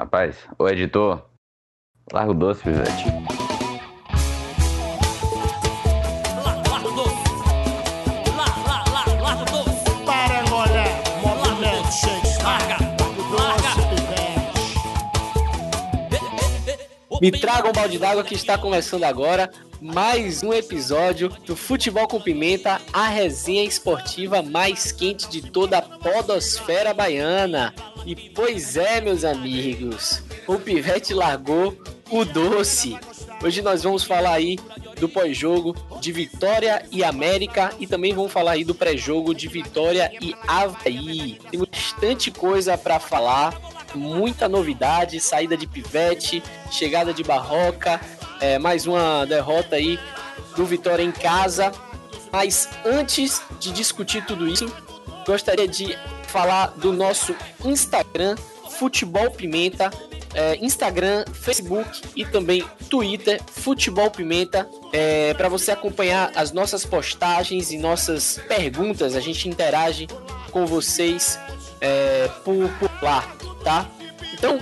Rapaz, o editor, larga o doce, Pivete. Me traga um balde d'água que está começando agora mais um episódio do Futebol com Pimenta, a resenha esportiva mais quente de toda a podosfera baiana. E pois é, meus amigos, o Pivete largou o doce. Hoje nós vamos falar aí do pós-jogo de Vitória e América e também vamos falar aí do pré-jogo de Vitória e Havaí. Tem bastante coisa para falar muita novidade, saída de Pivete, chegada de Barroca, é, mais uma derrota aí do Vitória em casa. Mas antes de discutir tudo isso, gostaria de falar do nosso Instagram, Futebol Pimenta. É, Instagram, Facebook e também Twitter, Futebol Pimenta, é, para você acompanhar as nossas postagens e nossas perguntas. A gente interage com vocês é, por, por lá, tá? Então,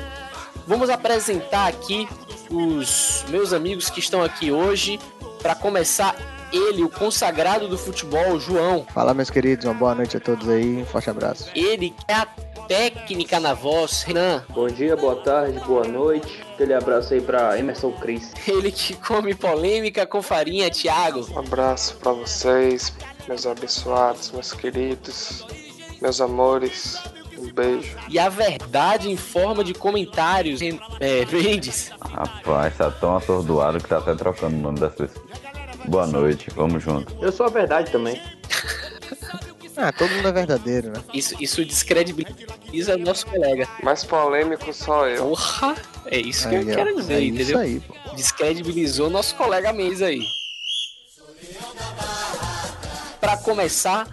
vamos apresentar aqui os meus amigos que estão aqui hoje. Para começar, ele, o consagrado do futebol, João. Fala, meus queridos, uma boa noite a todos aí, um forte abraço. Ele que é a técnica na voz, Renan. Bom dia, boa tarde, boa noite. Aquele abraço aí para Emerson Cris. Ele que come polêmica com farinha, Thiago. Um abraço para vocês, meus abençoados, meus queridos, meus amores. Beijo. E a verdade em forma de comentários, é, Mendes. Rapaz, tá tão atordoado que tá até trocando o nome das pessoas. Boa noite, vamos junto. Eu sou a verdade também. ah, todo mundo é verdadeiro, né? Isso, isso descredibiliza nosso colega. Mais polêmico só eu. Porra! É isso que aí, eu quero dizer, é entendeu? Isso aí, pô. Descredibilizou nosso colega Mês aí. Para começar,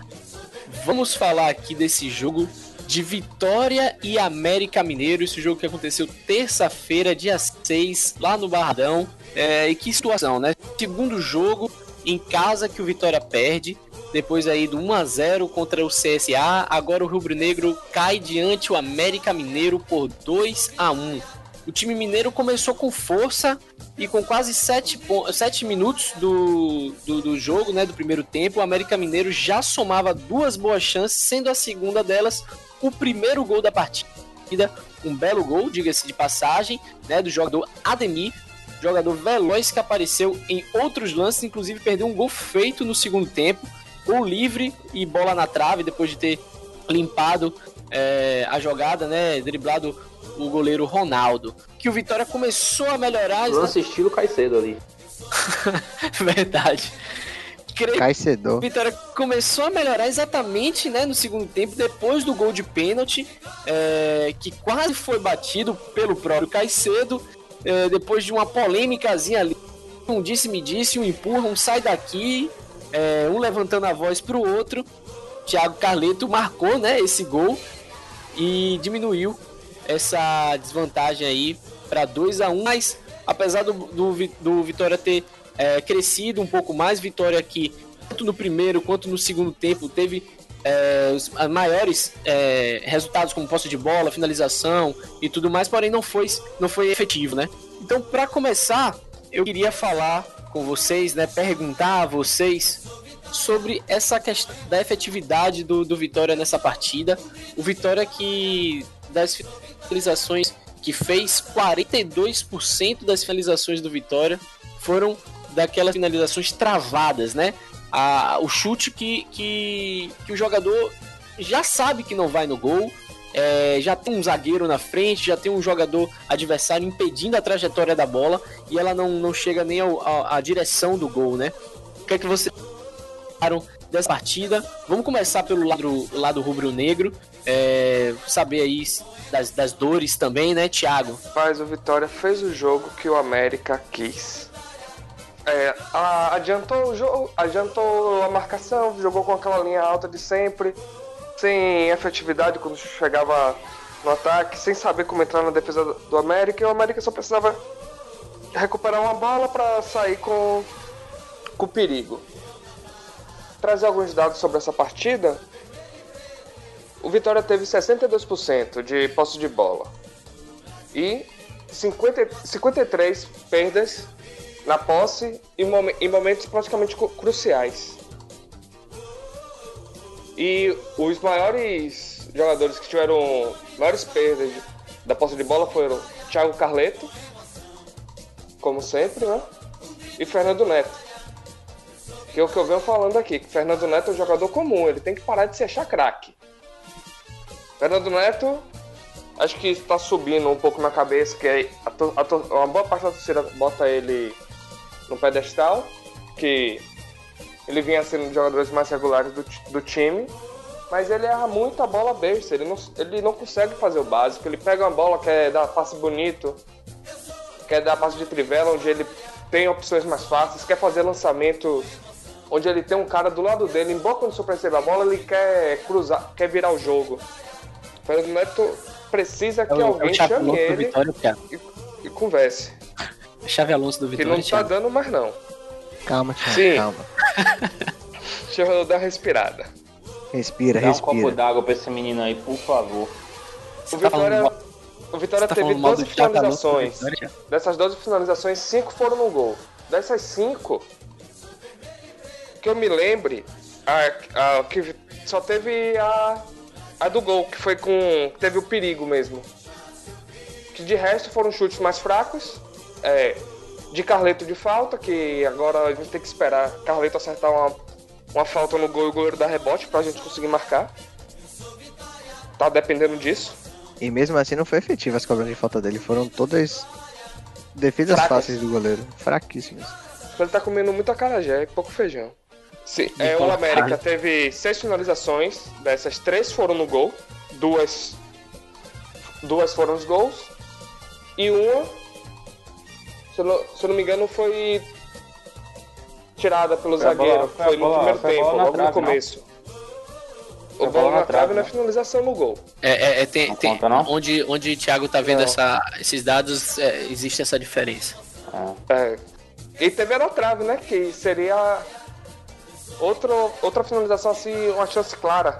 vamos falar aqui desse jogo de Vitória e América Mineiro. Esse jogo que aconteceu terça-feira, dia 6, lá no Barradão. É, e que situação, né? Segundo jogo em casa que o Vitória perde. Depois aí do 1 a 0 contra o CSA, agora o Rubro Negro cai diante o América Mineiro por 2 a 1. O time mineiro começou com força e com quase 7, 7 minutos do, do, do, jogo, né, do primeiro tempo, o América Mineiro já somava duas boas chances, sendo a segunda delas o primeiro gol da partida, um belo gol, diga-se de passagem, né, do jogador Ademir, jogador veloz que apareceu em outros lances, inclusive perdeu um gol feito no segundo tempo, gol livre e bola na trave depois de ter limpado é, a jogada, né, driblado o goleiro Ronaldo. Que o Vitória começou a melhorar. Lance estilo Caicedo ali. Verdade creio Caicedo. Vitória começou a melhorar exatamente né, no segundo tempo, depois do gol de pênalti, é, que quase foi batido pelo próprio Caicedo, é, depois de uma polêmicazinha ali. Um disse-me disse, um empurra, um sai daqui, é, um levantando a voz para o outro. Thiago Carleto marcou né, esse gol e diminuiu essa desvantagem aí para 2 a 1 um, mas apesar do, do, do Vitória ter é, crescido um pouco mais. Vitória que, tanto no primeiro quanto no segundo tempo, teve é, os maiores é, resultados como posse de bola, finalização e tudo mais, porém não foi, não foi efetivo, né? Então, para começar, eu queria falar com vocês, né, perguntar a vocês sobre essa questão da efetividade do, do Vitória nessa partida. O Vitória que das finalizações que fez 42% das finalizações do Vitória foram daquelas finalizações travadas, né? A, o chute que, que, que o jogador já sabe que não vai no gol, é, já tem um zagueiro na frente, já tem um jogador adversário impedindo a trajetória da bola e ela não, não chega nem à direção do gol, né? O que é que vocês acharam dessa partida? Vamos começar pelo lado, lado rubro-negro, é, saber aí das, das dores também, né, Thiago? Faz o Vitória fez o jogo que o América quis é, a, adiantou o jogo, adiantou a marcação, jogou com aquela linha alta de sempre, sem efetividade quando chegava no ataque, sem saber como entrar na defesa do América, e o América só precisava recuperar uma bola para sair com, com perigo. Trazer alguns dados sobre essa partida. O Vitória teve 62% de posse de bola. e 50, 53 perdas na posse em, momen- em momentos praticamente cru- cruciais. E os maiores jogadores que tiveram maiores perdas da posse de bola foram Thiago Carleto, como sempre, né? E Fernando Neto. Que é o que eu venho falando aqui, que Fernando Neto é um jogador comum, ele tem que parar de se achar craque. Fernando Neto, acho que está subindo um pouco na cabeça, que é a a uma boa parte da torcida bota ele no pedestal, que ele vinha sendo um dos jogadores mais regulares do, do time, mas ele erra muito a bola besta, ele não, ele não consegue fazer o básico, ele pega uma bola, quer dar passe bonito, quer dar passe de trivela, onde ele tem opções mais fáceis, quer fazer lançamentos onde ele tem um cara do lado dele, em boa condição para receber a bola, ele quer cruzar, quer virar o jogo. O Fernando Neto precisa que É é alguém chame ele Thiago. e converse. Chave Alonso do Que Vitória, não tá Thiago. dando mais não. Calma, Thiago, Sim. calma. Deixa eu dar uma respirada. Respira, Dá um copo respira. d'água pra esse menino aí, por favor. Você O tá falando Vitória, mal- o Vitória tá teve falando mal 12 do Thiago Alonso do finalizações. Vitória? Dessas 12 finalizações, 5 foram no gol. Dessas 5, que eu me lembre, a, a- que só teve a, a do gol, que foi com. que teve o perigo mesmo. Que de resto foram chutes mais fracos. É, de Carleto de falta, que agora a gente tem que esperar Carleto acertar uma, uma falta no gol e o goleiro dar rebote pra gente conseguir marcar. Tá dependendo disso. E mesmo assim não foi efetivo as cobranças de falta dele. Foram todas defesas Fracas. fáceis do goleiro. Fraquíssimas. Ele tá comendo muito acarajé e pouco feijão. Sim, De é, o América teve seis finalizações, dessas três foram no gol, duas duas foram os gols e uma, se eu não, se eu não me engano, foi tirada pelo Foi zagueiro. bola- foi foi no bola- primeiro foi tempo, logo no trave, não? começo. O bola bola na trave na não? finalização no gol. É, é, é, tem, Não tem- conta, não? onde, onde o Thiago tá vendo essa, esses dados, é, existe essa diferença. É. É. E teve a na trave, né? Que seria outro, outra finalização assim, uma chance clara.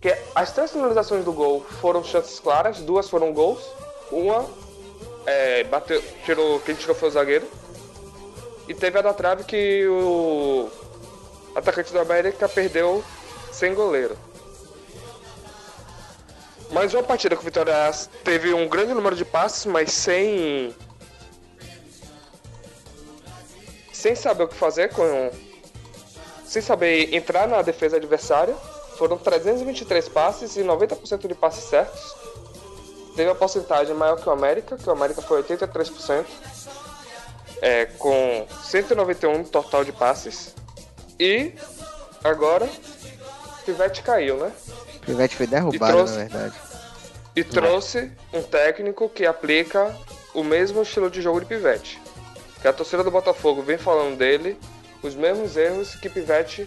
Que as três finalizações do gol foram chances claras, duas foram gols, uma é, bateu, tirou, quem tirou foi o zagueiro. E teve a da trave que o atacante do América perdeu sem goleiro. Mais uma partida que o Vitória teve um grande número de passes, mas sem sem saber o que fazer com sem saber entrar na defesa adversária. Foram 323 passes e 90% de passes certos. Teve a porcentagem maior que o América, que o América foi 83%, é, com 191 total de passes. E agora Pivete caiu, né? Pivete foi derrubado, trouxe- na verdade. E trouxe um técnico que aplica o mesmo estilo de jogo de Pivete. Que a torcida do Botafogo vem falando dele, os mesmos erros que Pivete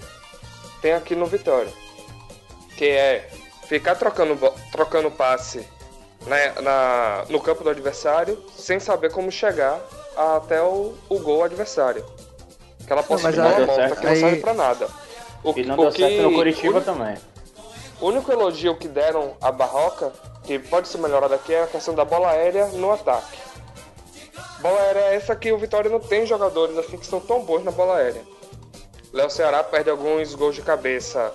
tem aqui no Vitória. Que é ficar trocando, trocando passe na, na- no campo do adversário sem saber como chegar até o, o gol adversário. Aquela posse mas de bola aí- morta que não serve pra nada. O, E não o deu que- certo no Curitiba o- também. o único elogio que deram à Barroca, que pode ser melhorado aqui, é a questão da bola aérea no ataque. Bola aérea é essa que o Vitória não tem jogadores assim que são tão bons na bola aérea. Léo Ceará perde alguns gols de cabeça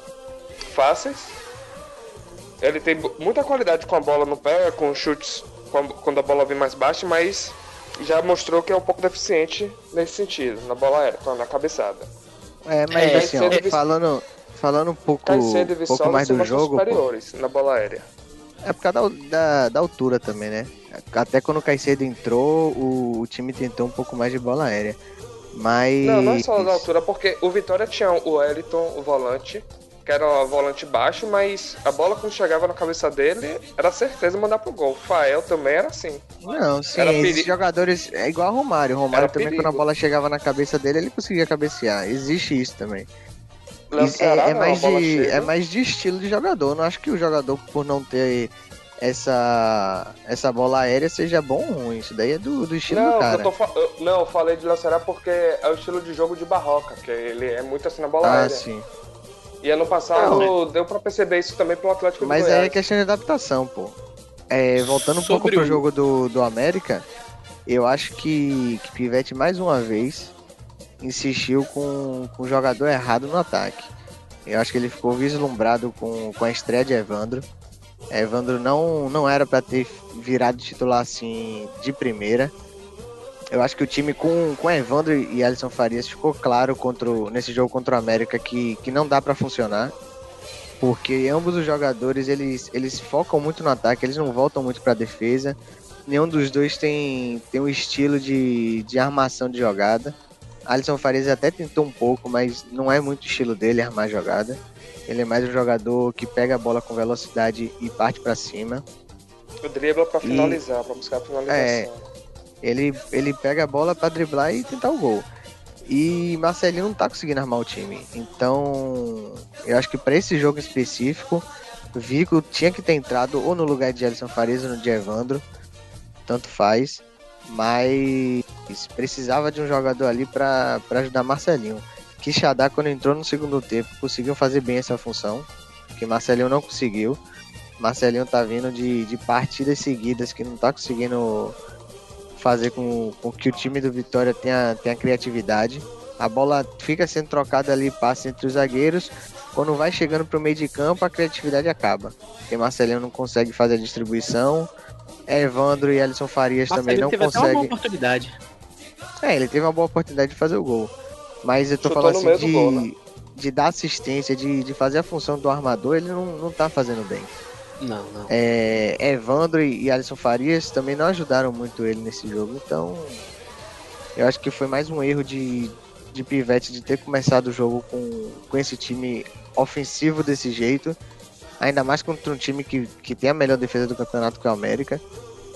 fáceis. Ele tem muita qualidade com a bola no pé, com chutes quando a bola vem mais baixa, mas já mostrou que é um pouco deficiente nesse sentido, na bola aérea, na cabeçada. É, mas É, assim, ó, e- falando, falando um pouco, Caicedo e pouco mais são do jogo, pô, superiores na bola aérea. é por causa da, da, da altura também, né? Até quando o Caicedo entrou, o, o time tentou um pouco mais de bola aérea. Mas. Não, não é só da altura, porque o Vitória tinha o Wellington, o volante, que era volante baixo, mas a bola quando chegava na cabeça dele, era certeza mandar pro gol. O Fael também era assim. Não, sim, Era esses jogadores. É igual o Romário. O Romário Era também, perigo. quando a bola chegava na cabeça dele, ele conseguia cabecear. Existe isso também. Ceará, é, é não, mais de, é mais de estilo de jogador. Não acho que o jogador, por não ter essa, essa bola aérea, seja bom ou ruim. Isso daí é do, do estilo Não, do eu cara. tô eu- não, eu falei de Ceará porque é o estilo de jogo de Barroca, que ele é muito assim na bola Ah, aérea. sim. E ano passado Não, deu pra perceber isso também pelo Atlético Mas do aí é Goiás. questão de adaptação, pô. É, voltando um pouco Sobre pro o- jogo do, do América, eu acho que, que Pivete mais uma vez insistiu com, com o jogador errado no ataque. Eu acho que ele ficou vislumbrado com, com a estreia de Evandro. Evandro não, não era para ter virado titular assim de primeira. Eu acho que o time com, com Evandro e Alisson Farias ficou claro contra o- nesse jogo contra o América que, que não dá para funcionar. Porque ambos os jogadores eles, eles focam muito no ataque, eles não voltam muito para defesa. Nenhum dos dois tem, tem um estilo de, de armação de jogada. Alisson Farias até tentou um pouco, mas não é muito o estilo dele armar jogada. Ele é mais um jogador que pega a bola com velocidade e parte para cima. O dribla pra E- finalizar, pra buscar a finalização. É. Ele, ele pega a bola para driblar e tentar o gol. E Marcelinho não tá conseguindo armar o time. Então, eu acho que para esse jogo específico, Vico tinha que ter entrado ou no lugar de Alisson Farias ou no de Evandro. Tanto faz. Mas precisava de um jogador ali para ajudar Marcelinho. Quixadá, quando entrou no segundo tempo, conseguiu fazer bem essa função. Que Marcelinho não conseguiu. Marcelinho tá vindo de, de partidas seguidas que não tá conseguindo fazer com, com que o time do Vitória tenha, tenha criatividade. A bola fica sendo trocada ali, passa entre os zagueiros. Quando vai chegando pro meio de campo, a criatividade acaba. Porque Marcelinho não consegue fazer a distribuição. Evandro e Alisson Farias também Marcelinho não teve até uma boa conseguem. oportunidade. É, ele teve uma boa oportunidade de fazer o gol. Mas eu tô Chutou falando assim de, gol, né? de dar assistência, de, de fazer a função do armador, ele não, não tá fazendo bem. Não, não. É, Evandro e Alisson Farias também não ajudaram muito ele nesse jogo, então eu acho que foi mais um erro de, de Pivete de ter começado o jogo com, com esse time ofensivo desse jeito, ainda mais contra um time que, que tem a melhor defesa do campeonato que é o América.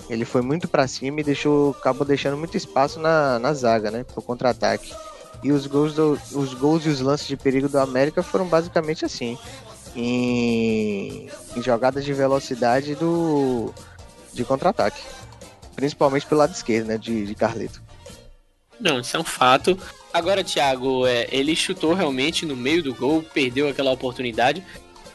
Ele foi muito pra cima e deixou, acabou deixando muito espaço na, na zaga, né, pro contra-ataque. E os gols, do, os gols e os lances de perigo do América foram basicamente assim em, em jogadas de velocidade do de contra-ataque. Principalmente pelo lado esquerdo, né? De, de Carleto. Não, isso é um fato. Agora, Thiago, é, ele chutou realmente no meio do gol, perdeu aquela oportunidade.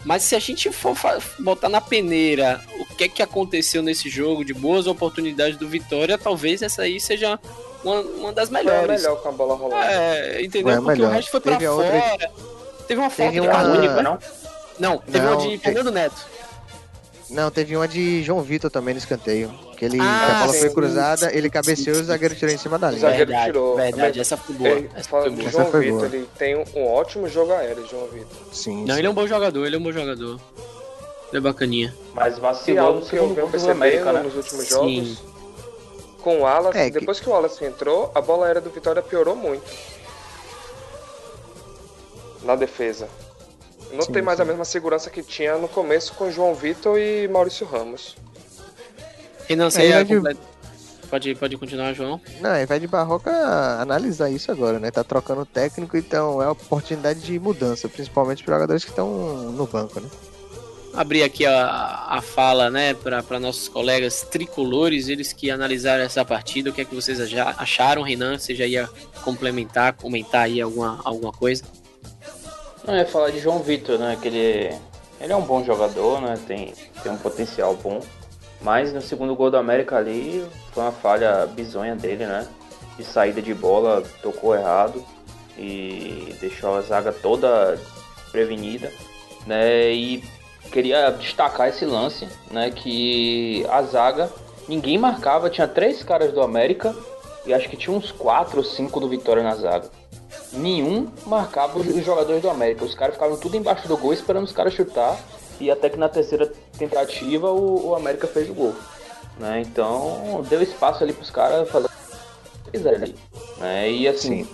Mas se a gente for botar na peneira o que é que aconteceu nesse jogo de boas oportunidades do Vitória, talvez essa aí seja uma, uma das Foi a melhores. melhor com a bola rolando. É, entendeu? Foi a Porque melhor. o resto foi pra Teve fora. outra- Teve uma falta Teve de uma- única, não? Não, teve Não, uma de Fernando Neto. Não, teve uma de João Vitor também no escanteio. Que, ele, Ah, que a bola sim, foi cruzada, ele cabeceou e o zagueiro tirou em cima da O linha. zagueiro Verdade, tirou. verdade, essa foi boa. Ele, Essa foi boa. João foi Vitor, boa. ele tem um, ótimo jogo aéreo, João Vitor. Sim, Não, sim. ele é um bom jogador, ele é um bom jogador. Ele é bacaninha. Mas Se vacilou algo no que eu segundo gol do América, né? nos últimos Sim. jogos, com o Wallace, É, que- depois que o Wallace entrou, a bola aérea do Vitória piorou muito. Na defesa. Não Sim, tem mais sim. a mesma segurança que tinha no começo com João Vitor e Maurício Ramos. Renan, você É, ia ele é de- pode, pode continuar, João? Não, aí vai de Barroca analisar isso agora, né? Tá trocando técnico, então é uma oportunidade de mudança, principalmente para jogadores que estão no banco, né? Abrir aqui a, a fala, né, para nossos colegas tricolores, eles que analisaram essa partida. O que é que vocês acharam, Renan? Você já ia complementar, comentar aí alguma, alguma coisa? Não, ia falar de João Vitor, né? Que ele, ele é um bom jogador, né? Tem, tem um potencial bom. Mas no segundo gol do América ali foi uma falha bizonha dele, né? De saída de bola, tocou errado e deixou a zaga toda prevenida, né? E queria destacar esse lance, né? Que a zaga ninguém marcava, tinha três caras do América e acho que tinha uns quatro ou cinco do Vitória na zaga nenhum marcava os os jogadores do América. Os caras ficavam tudo embaixo do gol esperando os caras chutar. E até que na terceira tentativa o, o América fez o gol. Né? Então deu espaço ali pros caras fazer o que quiserem ali. Né? E assim,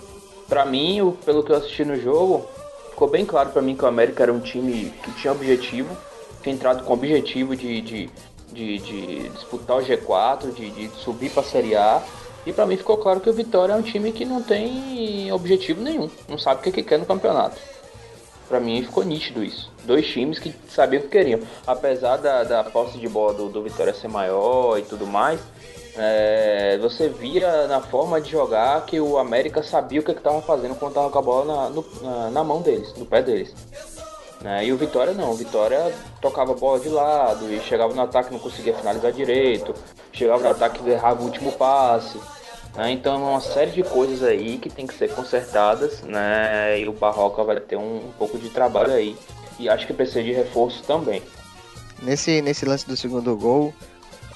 pra mim, o- pelo que eu assisti no jogo, ficou bem claro pra mim que o América era um time que tinha objetivo, tinha entrado com objetivo de, de, de, de disputar o G4, de, de subir pra Série A. E pra mim ficou claro que o Vitória é um time que não tem objetivo nenhum, não sabe o que, que quer no campeonato. Pra mim ficou nítido isso. Dois times que sabiam o que queriam. Apesar da, da posse de bola do, do Vitória ser maior e tudo mais, é, você via na forma de jogar que o América sabia o que estava fazendo quando estava com a bola na, no- na, na mão deles, no pé deles. Né? E o Vitória não, o Vitória tocava a bola de lado e chegava no ataque não conseguia finalizar direito, chegava no ataque errava o último passe. Né? Então é uma série de coisas aí que tem que ser consertadas, né? E o Barroca vai ter um, um pouco de trabalho aí. E acho que precisa de reforço também. Nesse, nesse lance do segundo gol,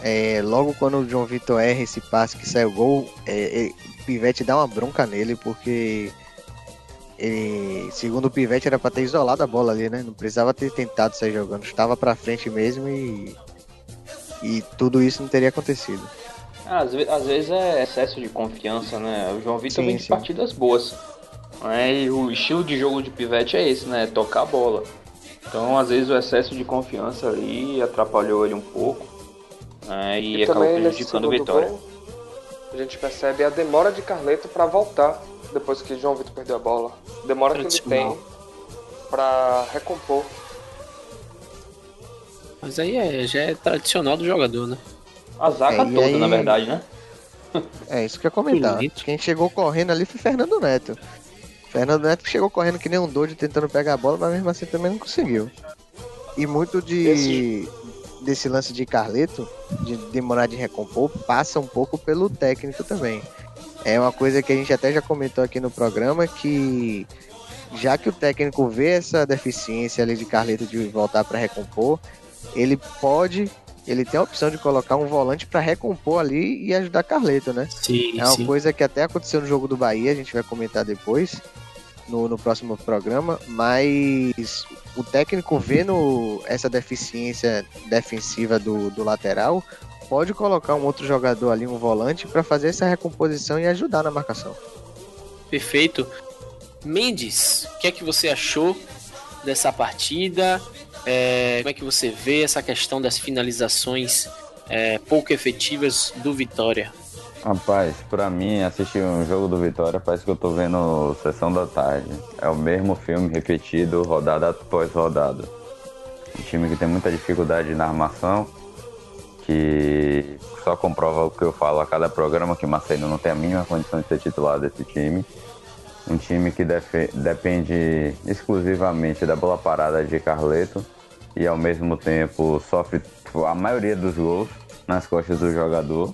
é, logo quando o João Vitor erra esse passe que sai o gol, é, é, Pivete dá uma bronca nele, porque ele, segundo o Pivete era para ter isolado a bola ali, né? Não precisava ter tentado sair jogando, estava para frente mesmo e, e tudo isso não teria acontecido. Às, às vezes é excesso de confiança, né? O João Vitor vem de partidas boas. Né? E o estilo de jogo de Pivete é esse, né? Tocar a bola. Então, às vezes, o excesso de confiança ali atrapalhou ele um pouco. Né? E, e acabou prejudicando o Vitória. Gol, a gente percebe a demora de Carleto para voltar depois que João Vitor perdeu a bola. Demora que ele tem para recompor. Mas aí é, já é tradicional do jogador, né? A zaga é, toda, aí... na verdade, né? É, isso que eu ia comentar. Quem chegou correndo ali foi Fernando Neto. Fernando Neto chegou correndo que nem um doido tentando pegar a bola, mas mesmo assim também não conseguiu. E muito de Esse... desse lance de Carleto, de demorar de recompor, passa um pouco pelo técnico também. É uma coisa que a gente até já comentou aqui no programa que já que o técnico vê essa deficiência ali de Carleto de voltar para recompor, ele pode ele tem a opção de colocar um volante para recompor ali e ajudar Carleto, né? Sim, é uma sim. coisa que até aconteceu no jogo do Bahia, a gente vai comentar depois no, no próximo programa, mas o técnico vendo essa deficiência defensiva do, do lateral, pode colocar um outro jogador ali, um volante, para fazer essa recomposição e ajudar na marcação. Perfeito. Mendes, o que é que você achou dessa partida? É, como é que você vê essa questão das finalizações é, pouco efetivas do Vitória? Rapaz, pra mim, assistir um jogo do Vitória parece que eu tô vendo Sessão da Tarde. É o mesmo filme repetido, rodada após rodada. Um time que tem muita dificuldade na armação, que só comprova o que eu falo a cada programa, que Marcelo não tem a mínima condição de ser titular desse time. Um time que depende exclusivamente da bola parada de Carleto e ao mesmo tempo sofre a maioria dos gols nas costas do jogador.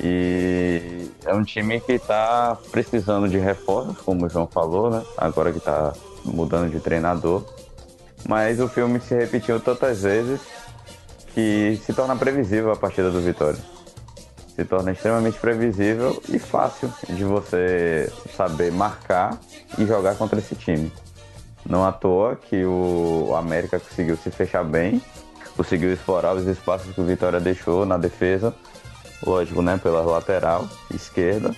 E é um time que está precisando de reforços, como o João falou, né? Agora que está mudando de treinador. Mas o filme se repetiu tantas vezes que se torna previsível a partida do Vitória. Se torna extremamente previsível e fácil de você saber marcar e jogar contra esse time. Não à toa que o América conseguiu se fechar bem, conseguiu explorar os espaços que o Vitória deixou na defesa lógico, né, pela lateral esquerda.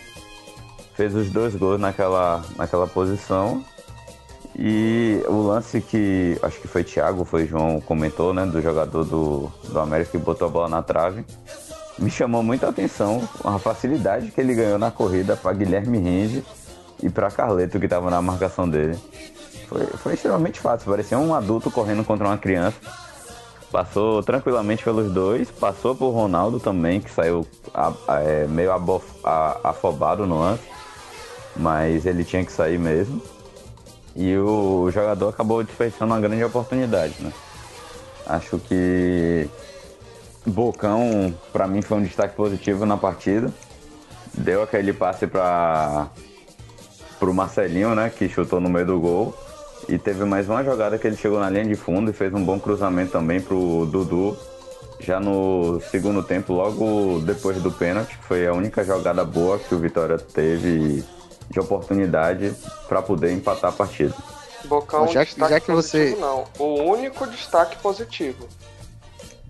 Fez os dois gols naquela, naquela posição. E o lance que acho que foi Thiago, foi João comentou, né, do jogador do, do América que botou a bola na trave, me chamou muita atenção a facilidade que ele ganhou na corrida para Guilherme Rinde e para Carleto que estava na marcação dele. Foi, foi extremamente fácil, parecia um adulto correndo contra uma criança. Passou tranquilamente pelos dois, passou por Ronaldo também, que saiu a, a, é, meio abof, a, afobado no lance, mas ele tinha que sair mesmo. E o jogador acabou desperdiçando uma grande oportunidade, né? Acho que Bocão, para mim, foi um destaque positivo na partida. Deu aquele passe para o Marcelinho, né? Que chutou no meio do gol. E teve mais uma jogada que ele chegou na linha de fundo e fez um bom cruzamento também pro Dudu. Já no segundo tempo, logo depois do pênalti, foi a única jogada boa que o Vitória teve de oportunidade para poder empatar a partida. Bocão, já, já que você não, o único destaque positivo.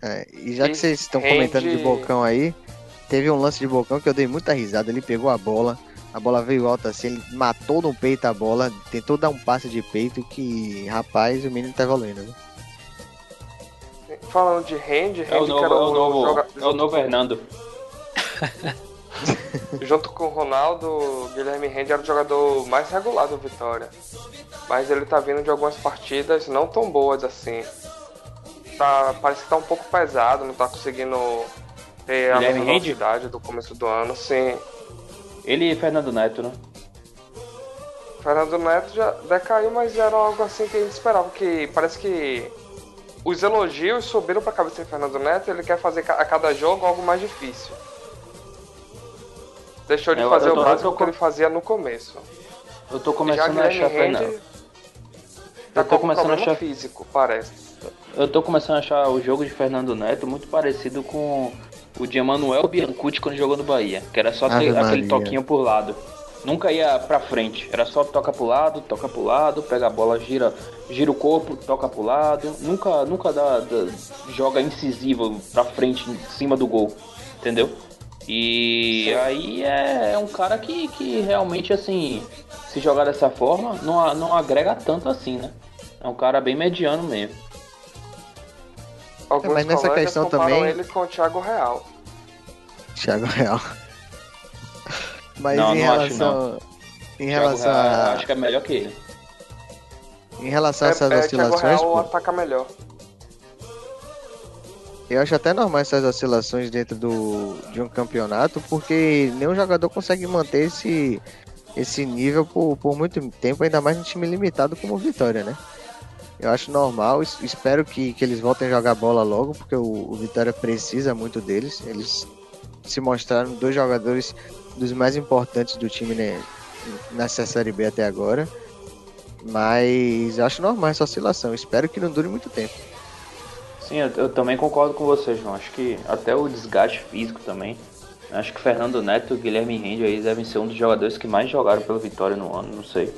É, e já que vocês estão comentando de Bocão aí, teve um lance de Bocão que eu dei muita risada. Ele pegou a bola, a bola veio alta assim, ele matou no peito a bola, tentou dar um passe de peito que, rapaz, o menino tá evoluindo. Né? Falando de Randy, é o novo, é o novo, joga... é o novo Fernando. Junto com o Ronaldo, Guilherme Randy era o jogador mais regular do Vitória. Mas ele tá vindo de algumas partidas não tão boas assim. Tá, parece que tá um pouco pesado, não tá conseguindo ter Guilherme a velocidade do começo do ano, sim. Ele e Fernando Neto, né? Fernando Neto já decaiu, mas era algo assim que a gente esperava, que parece que os elogios subiram pra cabeça de Fernando Neto e ele quer fazer a cada jogo algo mais difícil. Deixou de Eu- fazer eu tô- o básico tô que ele fazia no começo. Eu tô começando a Guilherme achar Fernando. tá Eu tô com um começando a achar- físico, parece. Eu tô começando a achar o jogo de Fernando Neto muito parecido com o de Emanuel Biancucci quando jogou no Bahia, que era só aquele Maria. toquinho por lado. Nunca ia pra frente, era só toca pro lado, toca pro lado, pega a bola, gira, gira o corpo, toca pro lado. Nunca, nunca dá, dá- joga incisivo pra frente, em cima do gol, entendeu? E aí é, é um cara que, que realmente, assim, se jogar dessa forma, não, não agrega tanto assim, né? É um cara bem mediano mesmo. Alguns mas nessa questão também- ele com o Thiago Real. Thiago Real. Mas Não, em não acho, relação. Em Thiago relação Real, a. Acho que é melhor que ele. Em relação a essas é, é, Thiago oscilações, Real pô, ataca melhor. eu acho até normal essas oscilações dentro do, de um campeonato, porque nenhum jogador consegue manter esse, esse nível por, por muito tempo, ainda mais um time limitado como o Vitória, né? Eu acho normal, es- espero que, que eles voltem a jogar bola logo, porque o, o Vitória precisa muito deles. Eles se mostraram dois jogadores dos mais importantes do time né, nessa Série B até agora. Mas acho normal essa oscilação. Espero que não dure muito tempo. Sim, eu, eu também concordo com você, João. Acho que até o desgaste físico também. Acho que Fernando Neto e Guilherme Rende aí devem ser um dos jogadores que mais jogaram pelo Vitória no ano, não sei.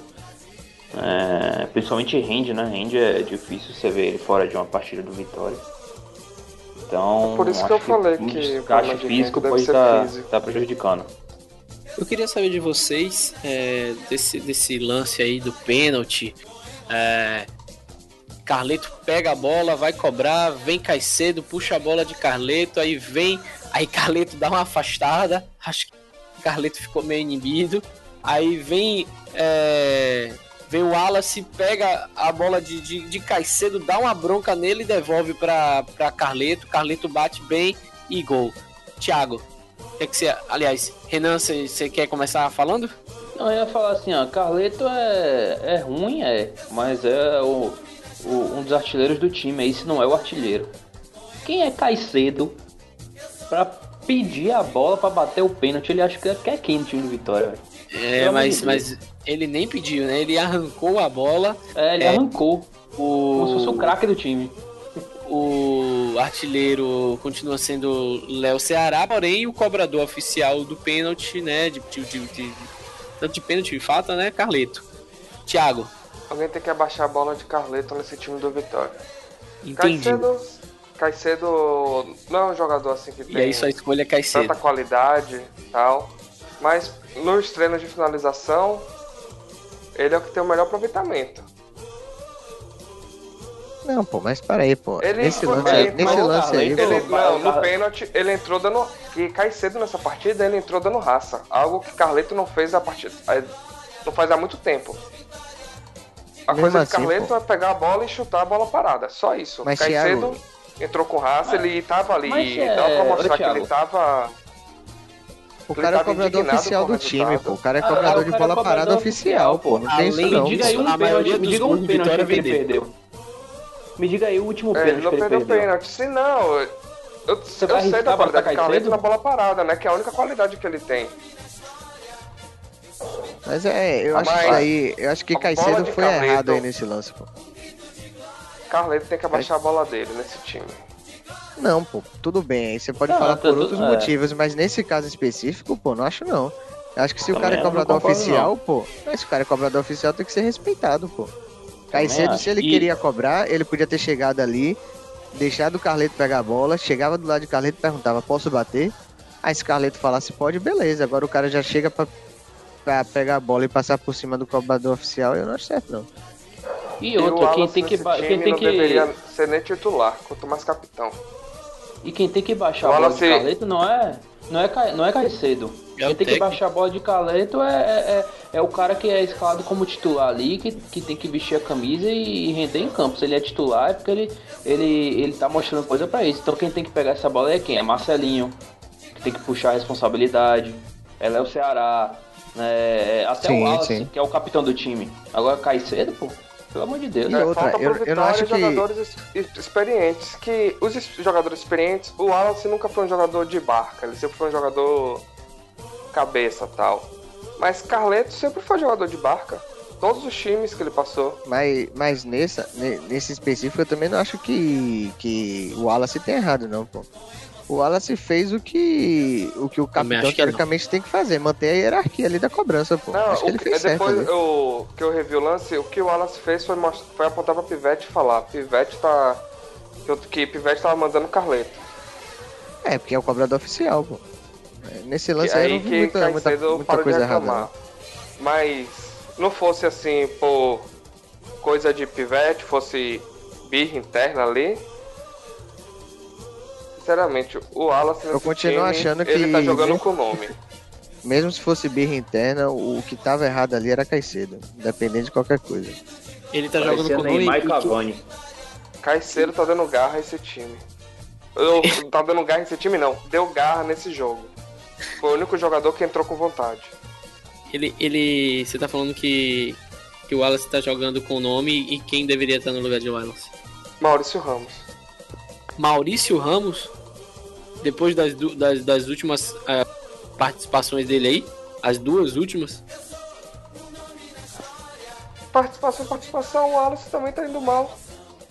É, principalmente Rende, né? Rende é difícil você ver ele fora de uma partida do Vitória. Então, Por isso que eu falei um que o de físico pode estar físico. tá prejudicando. Eu queria saber de vocês é, desse, desse lance aí do pênalti. É, Carleto pega a bola, vai cobrar, vem Caicedo, puxa a bola de Carleto, aí vem, aí Carleto dá uma afastada, acho que Carleto ficou meio inibido. Aí vem, é, vem o Wallace, pega a bola de, de, de Caicedo, dá uma bronca nele e devolve para Carleto. Carleto bate bem e gol. Thiago, que, é que você. Aliás, Renan, você você quer começar falando? Não, eu ia falar assim, ó, Carleto é, é ruim, é, mas é o, o- um dos artilheiros do time, aí se não é o artilheiro. Quem é Caicedo pra pedir a bola pra bater o pênalti? Ele acha que é, que é quem no time do Vitória, velho? É, mas, mas ele nem pediu, né? Ele arrancou a bola. É, ele É. arrancou, como se fosse o O, craque do time. o artilheiro continua sendo Léo Ceará, porém o cobrador oficial do pênalti, né? De, de, de, de- tanto de pênalti de falta, né? Carleto. Thiago, Alguém tem que abaixar a bola de Carleto nesse time do Vitória. entendi. Caicedo, Caicedo não é um jogador assim que E tem aí sua escolha é Caicedo. tanta qualidade e tal. Mas nos treinos de finalização, ele é o que tem o melhor aproveitamento. Não, pô, mas para aí, pô. Ele nesse foi- lance, ele- nesse mas lance aí, Carleto- pô, Ele, Pô, não, no pênalti, ele entrou dando. Que Caicedo nessa partida, ele entrou dando raça. Algo que Carleto não fez a partida. Não faz há muito tempo. A Mesmo coisa de assim, Carleto pô. é pegar a bola e chutar a bola parada. Só isso. Mas, Caicedo Thiago- entrou com raça, ele tava ali. mas, é, dava pra ô, mostrar que Thiago. ele tava. O cara é cobrador oficial do time, pô. O cara é Ah, cobrador de é bola parada oficial, pô. Não tem isso Além não. Me diga aí um a maioria pênalti, me diga um pênalti que ele perdeu. Me diga aí o último É, ele pênalti não ele perdeu pênalti. Se não, eu, Você eu vai sei da qualidade botar de Carleto Caicedo? na bola parada, né? Que é a única qualidade que ele tem. Mas é, eu Ah, acho que aí, eu acho que Caicedo foi errado aí nesse lance, pô. Carleto tem que abaixar a bola dele nesse time. Não, pô, tudo bem, aí você pode Não, falar tá por tudo- outros é. motivos, mas nesse caso específico, pô, não acho não. Eu acho que se o Também cara é não cobrador oficial, pô, mas se o cara é cobrador oficial tem que ser respeitado, pô. Caicedo, se ele E- queria cobrar, ele podia ter chegado ali, deixado o Carleto pegar a bola, chegava do lado de Carleto e perguntava, posso bater? Aí se Carleto falasse pode, beleza. Agora o cara já chega pra, pra pegar a bola e passar por cima do cobrador oficial, eu não acho certo não. E E o outra, quem tem que, quem tem não que deveria ser nem titular, quanto mais capitão. E quem tem que baixar O a bola de Wallace- Carleto não é não é não é Caicedo. É Quem tem que baixar a bola de Carleto é, é, é, é o cara que é escalado como titular ali, que, que tem que vestir a camisa e, e render em campo. Se ele é titular é porque ele, ele, ele tá mostrando coisa pra isso. Então quem tem que pegar essa bola é quem? É Marcelinho, que tem que puxar a responsabilidade. ela é o Ceará, né? até Sim, o Wallace, sim. que é o capitão do time. Agora cai cedo, pô. Pelo amor de Deus. E É, outra, falta eu- eu não acho que- jogadores ex- experientes. Que os es- jogadores experientes, o Wallace nunca foi um jogador de barca, ele sempre foi um jogador cabeça tal. Mas Carleto sempre foi jogador de barca. Todos os times que ele passou. Mas, mas nessa, ne- nesse específico eu também não acho que, que o Wallace tem errado, não, pô. O Wallace fez o que o, que o capitão que não. teoricamente tem que fazer, manter a hierarquia ali da cobrança, pô. Não, acho que o ele que- fez certo depois eu, que eu revi o lance, o que o Wallace fez foi, most- foi apontar pra Pivete e falar: Pivete tá. Que, que Pivete tava mandando Carleto. É, porque é o cobrador oficial, pô. É, Nesse Que, lance aí, eu aí não vi que muita, muita, muita coisa errada. reclamar. não. Mas não fosse assim por coisa de Pivete, fosse birra interna ali. Sinceramente, o Wallace nesse continuo time, achando ele que- tá jogando com o nome. Mesmo se fosse birra interna, o que tava errado ali era Caicedo. Independente de qualquer coisa. Ele tá jogando com o nome. Neymar e Cavani. Caicedo tá dando garra a esse time. Eu, tá dando garra nesse time não, deu garra nesse jogo. Foi o único jogador que entrou com vontade. Ele, ele. Você tá falando que. Que o Wallace tá jogando com o nome e quem deveria estar no lugar de Wallace? Maurício Ramos. Maurício Ramos, depois das, das, das últimas ah, participações dele aí, as duas últimas, Participação, participação, o Wallace também tá indo mal.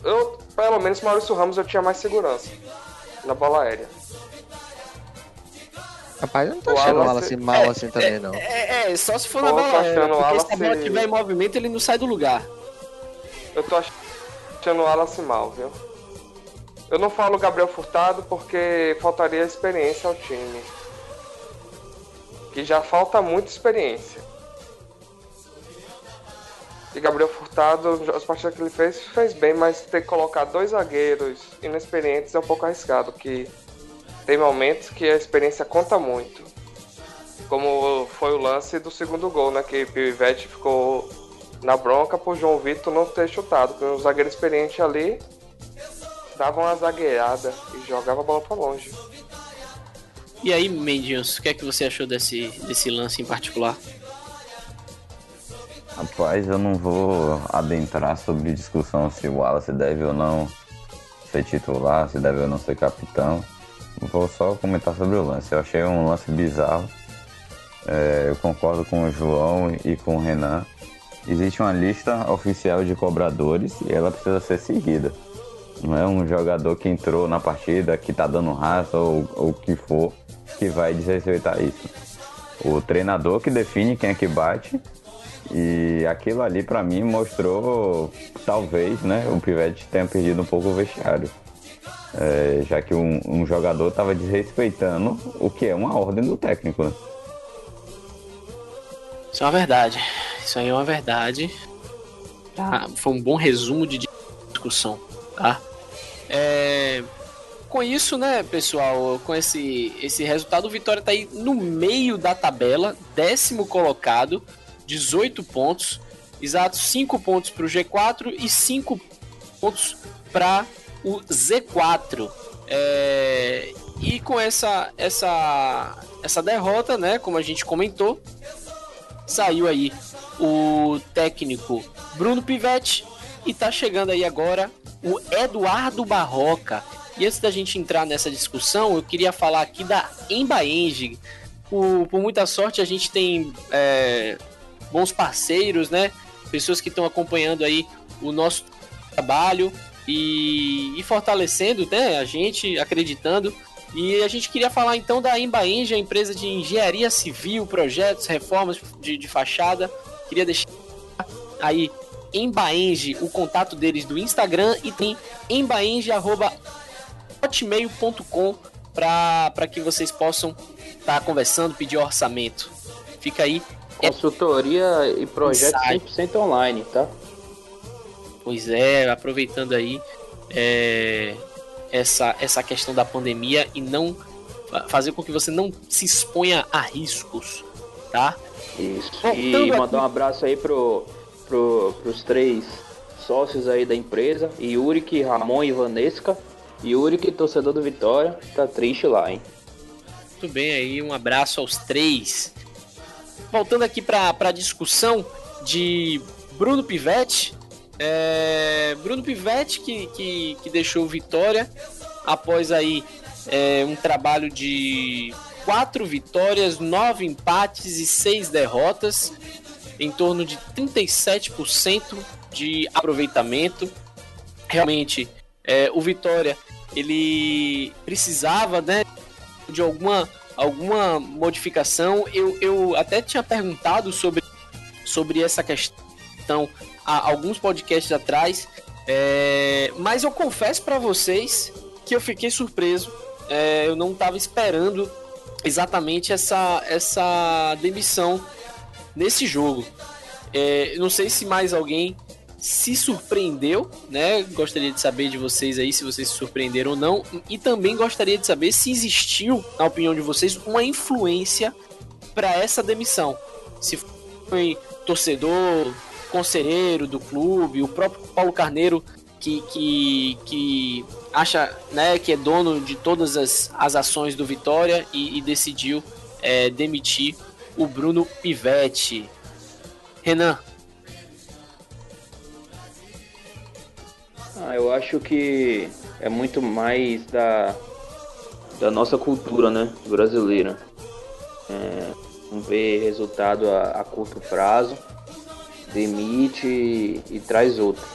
Eu, pelo menos, Maurício Ramos eu tinha mais segurança na bola aérea. Rapaz, eu não tô O achando o Wallace- Wallace mal assim também, não. É, é, só se for Pô, na bola tô aérea, achando o porque se a bola estiver em movimento, ele não sai do lugar. Eu tô achando o Wallace mal, viu? Eu não falo Gabriel Furtado porque faltaria experiência ao time. Que já falta muita experiência. E Gabriel Furtado, as partidas que ele fez, fez bem, mas ter que colocar dois zagueiros inexperientes é um pouco arriscado, que tem momentos que a experiência conta muito. Como foi o lance do segundo gol, né? Que Pivete ficou na bronca por João Vitor não ter chutado. Porque um zagueiro experiente ali dava uma zagueirada e jogava a bola pra longe. E aí, Mendinhos, o que é que você achou desse, desse lance em particular? Rapaz, eu não vou adentrar sobre discussão se o Wallace deve ou não ser titular, se deve ou não ser capitão. Vou só comentar sobre o lance. Eu achei um lance bizarro. É, eu concordo com o João e com o Renan. Existe uma lista oficial de cobradores e ela precisa ser seguida. Não é um jogador que entrou na partida, que tá dando raça ou o que for, que vai desrespeitar isso. O treinador que define quem é que bate e aquilo ali pra mim mostrou, talvez, né, o Pivete tenha perdido um pouco o vestiário. É, já que um, um jogador estava desrespeitando o que é uma ordem do técnico. Né? Isso é uma verdade. Isso aí é uma verdade. Tá? Foi um bom resumo de discussão, tá? É, Com isso, né, pessoal, com esse, esse resultado, o Vitória tá aí no meio da tabela, décimo colocado, 18 pontos, exatos 5 pontos para o G4 e 5 pontos para o Z4. É, e com essa, essa, essa derrota, né, como a gente comentou, saiu aí o técnico Bruno Pivetti e tá chegando aí agora o Eduardo Barroca. E antes da gente entrar nessa discussão, eu queria falar aqui da Embaenge. Por, por muita sorte, a gente tem é, bons parceiros, né? Pessoas que estão acompanhando aí o nosso trabalho e, e fortalecendo né, a gente, acreditando. E a gente queria falar então da Embaenge, a empresa de engenharia civil, projetos, reformas de, de fachada. Queria deixar aí Embaenge, o contato deles do Instagram e tem embaenge.hotmail.com para que vocês possam estar tá conversando, pedir orçamento. Fica aí. Consultoria e projeto Insight. 100% online, tá? Pois é, aproveitando aí é, essa, essa questão da pandemia e não fa- fazer com que você não se exponha a riscos, tá? Isso. Voltando E aqui- mandar um abraço aí pro, pro, pros três sócios aí da empresa, Yuri, Ramon e Vanesca. Yuri, torcedor do Vitória, tá triste lá, hein? Muito bem aí, um abraço aos três. voltando aqui para a discussão de Bruno Pivetti. É, Bruno Pivetti que, que, que deixou Vitória após aí é, um trabalho de quatro vitórias, nove empates e seis derrotas, em torno de 37% de aproveitamento. Realmente, é, o Vitória ele precisava né, de alguma, alguma modificação. Eu, eu até tinha perguntado sobre, sobre essa questão há alguns podcasts atrás, é, mas eu confesso para vocês que eu fiquei surpreso. É, eu não estava esperando exatamente essa, essa demissão nesse jogo. É, não sei se mais alguém se surpreendeu, né? Gostaria de saber de vocês aí se vocês se surpreenderam ou não. E também gostaria de saber se existiu, na opinião de vocês, uma influência para essa demissão. Se foi torcedor, conselheiro do clube, o próprio Paulo Carneiro que, que, que acha né, que é dono de todas as, as ações do Vitória e, e decidiu é, demitir o Bruno Pivetti. Renan. Ah, eu acho que é muito mais da, da nossa cultura, né, brasileira. É, não vê resultado a, a curto prazo, demite e, e traz outro.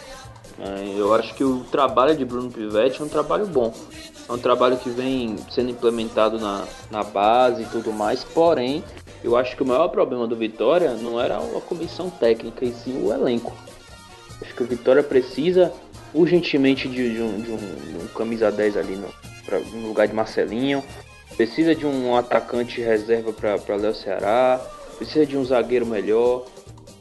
É, eu acho que o trabalho de Bruno Pivetti é um trabalho bom. É um trabalho que vem sendo implementado na, na base e tudo mais, porém, eu acho que o maior problema do Vitória não era a comissão técnica, e sim o elenco. Acho que o Vitória precisa urgentemente de, de, um, de, um, de um, camisa 10 ali no, pra, no lugar de Marcelinho. Precisa de um atacante reserva para Léo Ceará. Precisa de um zagueiro melhor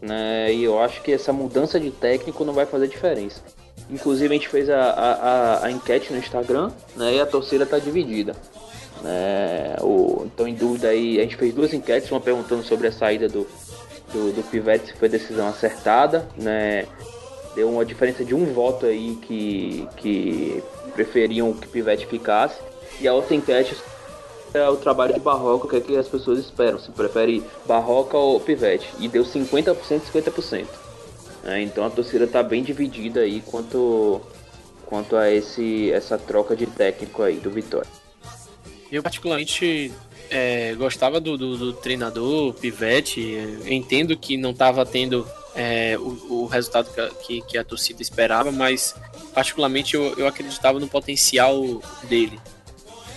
né? E eu acho que essa mudança de técnico não vai fazer diferença. Inclusive a gente fez a, a, a enquete no Instagram, né? E a torcida está dividida. Né? Então em dúvida aí, a gente fez duas enquetes, uma perguntando sobre a saída do, do, do Pivete se foi decisão acertada, né? Deu uma diferença de um voto aí que, que preferiam que Pivete ficasse. E a outra enquete é o trabalho de Barroca, o que, é que as pessoas esperam, se prefere Barroca ou Pivete. E deu 50% 50%. É, então a torcida está bem dividida aí quanto, quanto a esse, essa troca de técnico aí do Vitória. Eu particularmente é, gostava do, do, do, treinador Pivete. Entendo que não estava tendo é, o, o, resultado que, que, a torcida esperava, mas particularmente eu, eu acreditava no potencial dele.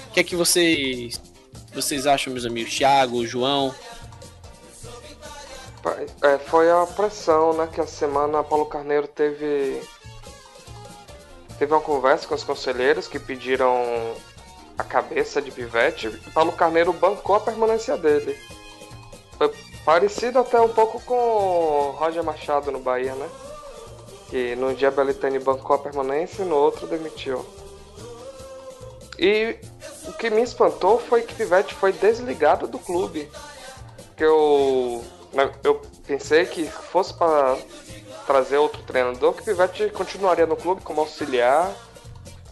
O que é que vocês vocês acham, meus amigos? Thiago, João? É, foi a pressão, né? Que a semana Paulo Carneiro teve. Teve uma conversa com os conselheiros que pediram a cabeça de Pivete. Paulo Carneiro bancou a permanência dele. Foi parecido até um pouco com Roger Machado no Bahia, né? Que no dia Belitani bancou a permanência e no outro demitiu. E o que me espantou foi que Pivete foi desligado do clube. Que eu, né, eu pensei que fosse para trazer outro treinador, que Pivete continuaria no clube como auxiliar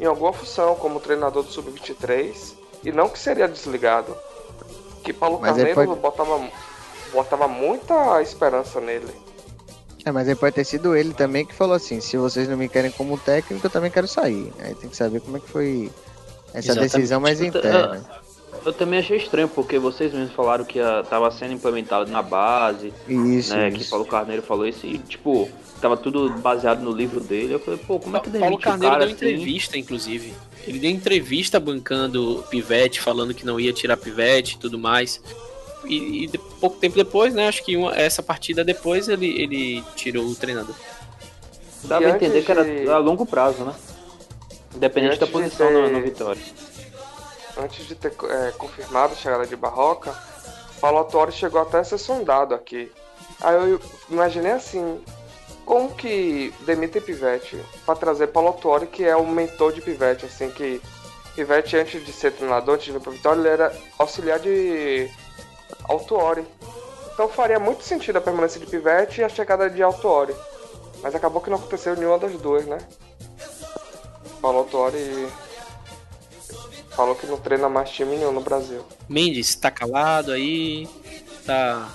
em alguma função, como treinador do Sub-23, e não que seria desligado. Que Paulo mas Carneiro pode... botava, botava muita esperança nele. É, mas aí pode ter sido ele também que falou assim: se vocês não me querem como técnico, eu também quero sair. Aí tem que saber como é que foi essa Exatamente. decisão mais interna. Eu, também achei estranho, porque vocês mesmos falaram que estava sendo implementado na base. Isso, né, isso. Que Paulo Carneiro falou isso e, tipo, tava tudo baseado no livro dele. Eu falei, pô, como é que Paulo Carneiro deu assim? entrevista, inclusive. Ele deu entrevista bancando Pivete, falando que não ia tirar Pivete e tudo mais. E, e pouco tempo depois, né? Acho que uma, essa partida depois ele, ele tirou o treinador. Dá pra entender que era a longo prazo, né? Independente da posição ter, no, no, Vitória. Antes de ter é, confirmado a chegada de Barroca, Paulo Autori chegou até a ser sondado aqui. Aí eu imaginei assim, como que demitem Pivete para trazer Paulo Autori, que é o mentor de Pivete, assim, que Pivete antes de ser treinador, antes de vir para Vitória, ele era auxiliar de Autuori. Então faria muito sentido a permanência de Pivete e a chegada de Autuori. Mas acabou que não aconteceu nenhuma das duas, né? Paulo Autori falou que não treina mais time nenhum no Brasil. Mendes, tá calado aí? Tá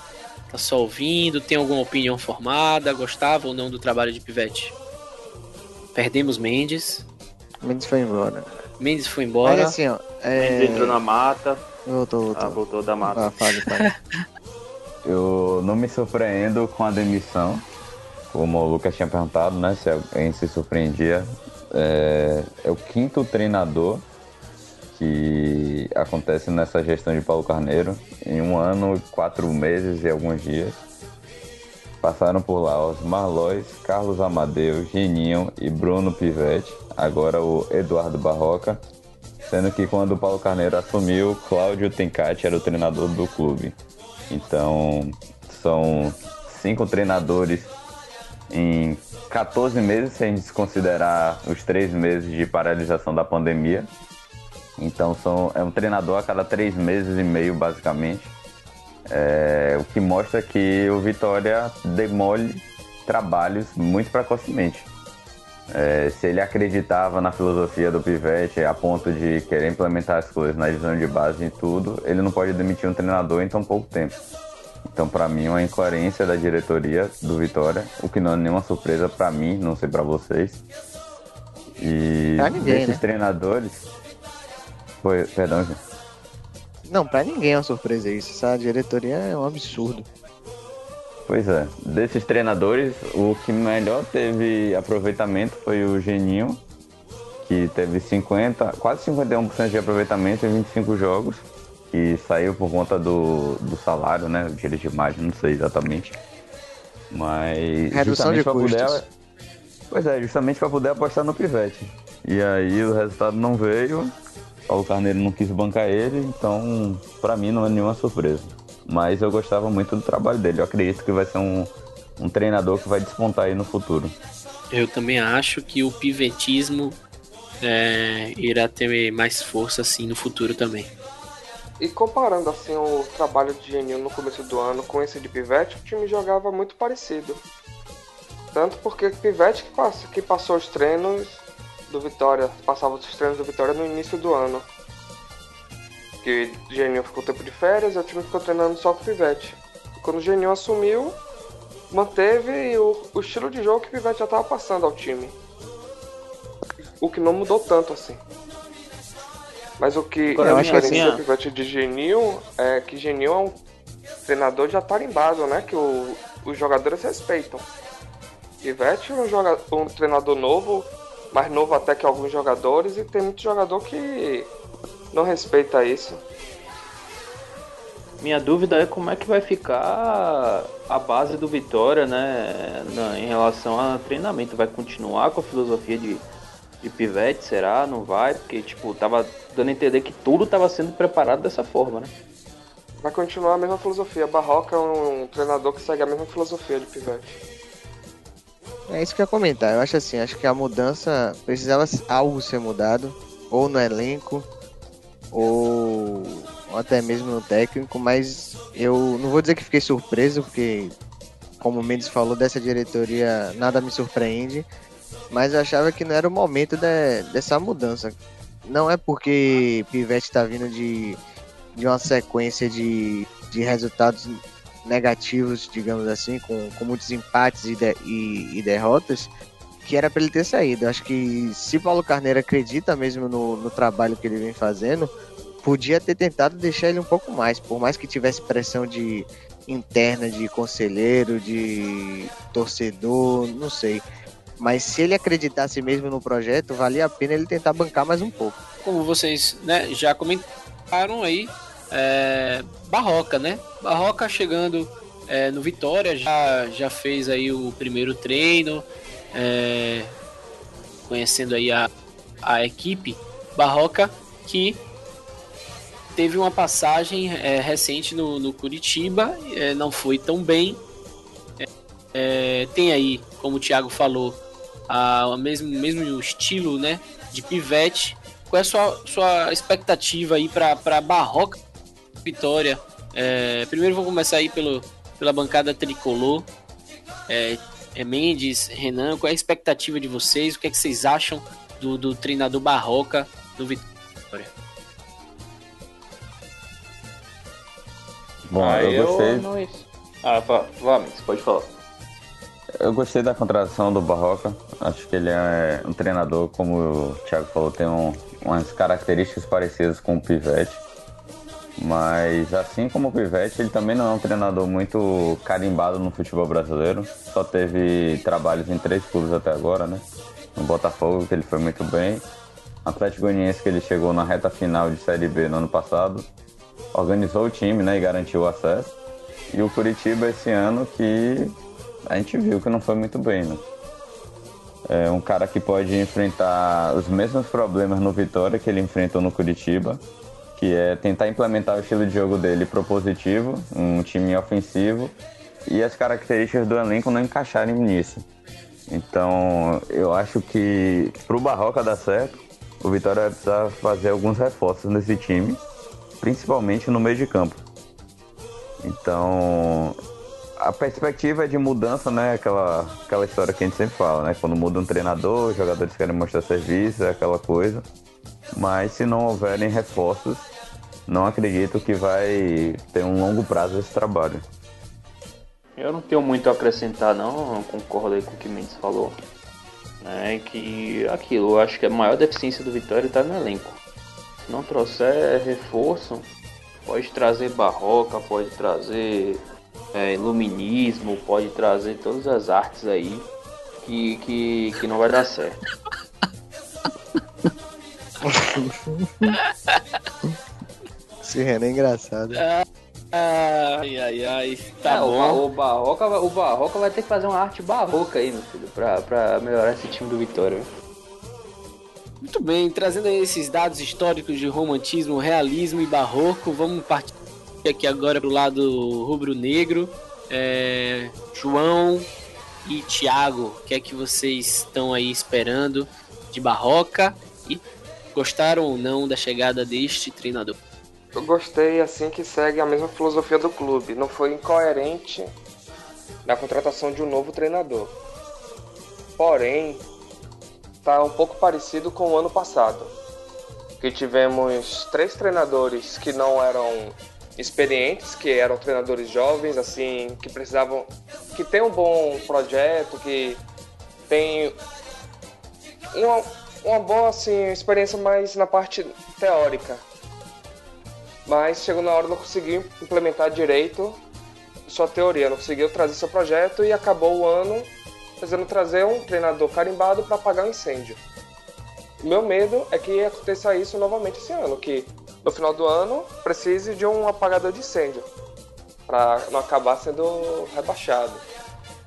Tá só ouvindo? Tem alguma opinião formada? Gostava ou não do trabalho de Pivete? Perdemos Mendes. Mendes foi embora. Mendes foi embora. Mas assim, ó. É... Mendes entrou na mata. Voltou, voltou. Ah, voltou da mata. Ah, fale, fale. Eu não me surpreendo com a demissão. Como o Lucas tinha perguntado, né? Se alguém se surpreendia. É, é o quinto treinador que acontece nessa gestão de Paulo Carneiro em um ano, quatro meses e alguns dias. Passaram por lá Osmar Lois, Carlos Amadeu, Geninho e Bruno Pivetti, agora o Eduardo Barroca, sendo que quando o Paulo Carneiro assumiu, Cláudio Tencati era o treinador do clube. Então, são cinco treinadores em 14 meses, sem desconsiderar os três meses de paralisação da pandemia. Então são, é um treinador a cada três meses e meio, basicamente. É, o que mostra que o Vitória demole trabalhos muito precocemente. É, se ele acreditava na filosofia do Pivete a ponto de querer implementar as coisas na divisão de base e tudo, ele não pode demitir um treinador em tão pouco tempo. Então, para mim, é uma incoerência da diretoria do Vitória, o que não é nenhuma surpresa para mim, não sei para vocês. E pra ninguém, desses né? treinadores. Foi, perdão, gente. Não, pra ninguém é uma surpresa isso. Essa diretoria é um absurdo. Pois é, desses treinadores, o que melhor teve aproveitamento foi o Geninho, que teve 50, quase 51% de aproveitamento em 25 jogos, que saiu por conta do, do salário, né? Direito de imagem, não sei exatamente. Mas. Redução de custos. Poder, pois é, justamente para poder apostar no Pivete. E aí o resultado não veio, Paulo Carneiro não quis bancar ele, então para mim não é nenhuma surpresa. Mas eu gostava muito do trabalho dele. Eu acredito que vai ser um, um treinador que vai despontar aí no futuro. Eu também acho que o pivetismo é, irá ter mais força assim no futuro também. E comparando assim o trabalho de Genil no começo do ano com esse de Pivete, o time jogava muito parecido. Tanto porque Pivete que, passa, que passou os treinos do Vitória, passava os treinos do Vitória no início do ano. Que Genil ficou tempo de férias e o time ficou treinando só com o Pivete. E quando o Genil assumiu, manteve o, o estilo de jogo que o Pivete já estava passando ao time. O que não mudou tanto assim. Mas o que Agora, eu acho que assim, o ó. Pivete de Genil é que Genil é um treinador já tarimbado, né? Que o, os jogadores respeitam. Pivete é um, joga, um treinador novo, mais novo até que alguns jogadores, e tem muito jogador que não respeita isso. Minha dúvida é como é que vai ficar a base do Vitória, né, na- em relação a treinamento. Vai continuar com a filosofia de, de pivete, será? Não vai? Porque, tipo, tava dando a entender que tudo tava sendo preparado dessa forma, né? Vai continuar a mesma filosofia. Barroca é um treinador que segue a mesma filosofia de Pivete. É isso que eu ia comentar. Eu acho assim, acho que a mudança precisava algo ser mudado, ou no elenco, ou, até mesmo no técnico, mas eu não vou dizer que fiquei surpreso, porque como o Mendes falou dessa diretoria, nada me surpreende, mas eu achava que não era o momento de- dessa mudança. Não é porque Pivete está vindo de, de uma sequência de, de resultados negativos, digamos assim, com, com muitos empates e, de- e- e derrotas, que era para ele ter saído. Acho que se Paulo Carneiro acredita mesmo no, no trabalho que ele vem fazendo, podia ter tentado deixar ele um pouco mais, por mais que tivesse pressão de interna de conselheiro, de torcedor, não sei. Mas se ele acreditasse mesmo no projeto, valia a pena ele tentar bancar mais um pouco. Como vocês né, já comentaram aí, é, Barroca, né? Barroca chegando é, no Vitória, já, já fez aí o primeiro treino, é, conhecendo aí a, a equipe. Barroca que teve uma passagem é, recente no, no Curitiba, é, não foi tão bem. É, tem aí, como o Thiago falou, o mesmo, mesmo estilo né, de pivete. Qual é a sua, sua expectativa aí para Barroca Vitória? É, primeiro vou começar aí pelo, pela bancada tricolor. É, é Mendes, Renan, qual é a expectativa de vocês? O que é que vocês acham do, do treinador Barroca do Vitória? Bom, Ah, eu gostei. não- Ah, vá, vá, você pode falar. Eu gostei da contratação do Barroca. Acho que ele é um treinador, como o Thiago falou, tem um, umas características parecidas com o Pivete. Mas assim como o Pivete, ele também não é um treinador muito carimbado no futebol brasileiro. Só teve trabalhos em três clubes até agora, né? No Botafogo, que ele foi muito bem. Atlético Goianiense, que ele chegou na reta final de Série B no ano passado. Organizou o time, né? E garantiu o acesso. E o Curitiba esse ano que a gente viu que não foi muito bem, né? É um cara que pode enfrentar os mesmos problemas no Vitória que ele enfrentou no Curitiba, que é tentar implementar o estilo de jogo dele propositivo, um time ofensivo, e as características do elenco não encaixarem nisso. Então, eu acho que pro Barroca dar certo, o Vitória vai precisar fazer alguns reforços nesse time, principalmente no meio de campo. Então, a perspectiva é de mudança, né? Aquela, aquela história que a gente sempre fala, né? Quando muda um treinador, os jogadores querem mostrar serviço, é aquela coisa. Mas se não houverem reforços, não acredito que vai ter um longo prazo esse trabalho. Eu não tenho muito a acrescentar, não. Eu concordo aí com o que Mendes falou. É que aquilo, eu acho que a maior deficiência do Vitória está no elenco. Se não trouxer reforço, pode trazer barroca, pode trazer é, iluminismo, pode trazer todas as artes aí que, que, que não vai dar certo. Esse Renan é engraçado. Ai, ai, ai. Tá É, bom. O, o, barroca, o Barroca vai ter que fazer uma arte barroca aí, meu filho, pra, pra melhorar esse time do Vitória. Muito bem, trazendo aí esses dados históricos de romantismo, realismo e barroco, vamos partir aqui agora pro lado rubro-negro. É, João e Thiago, o que é que vocês estão aí esperando de barroca? E gostaram ou não da chegada deste treinador? Eu gostei assim que segue a mesma filosofia do clube. Não foi incoerente na contratação de um novo treinador. Porém, está um pouco parecido com o ano passado. Que tivemos três treinadores que não eram experientes, que eram treinadores jovens, assim, que precisavam. que tem um bom projeto, que tem uma, uma boa assim, experiência mais na parte teórica mas chegou na hora não conseguiu implementar direito sua teoria, não conseguiu trazer seu projeto e acabou o ano fazendo trazer um treinador carimbado para apagar o incêndio. O meu medo é que aconteça isso novamente esse ano, que no final do ano precise de um apagador de incêndio para não acabar sendo rebaixado.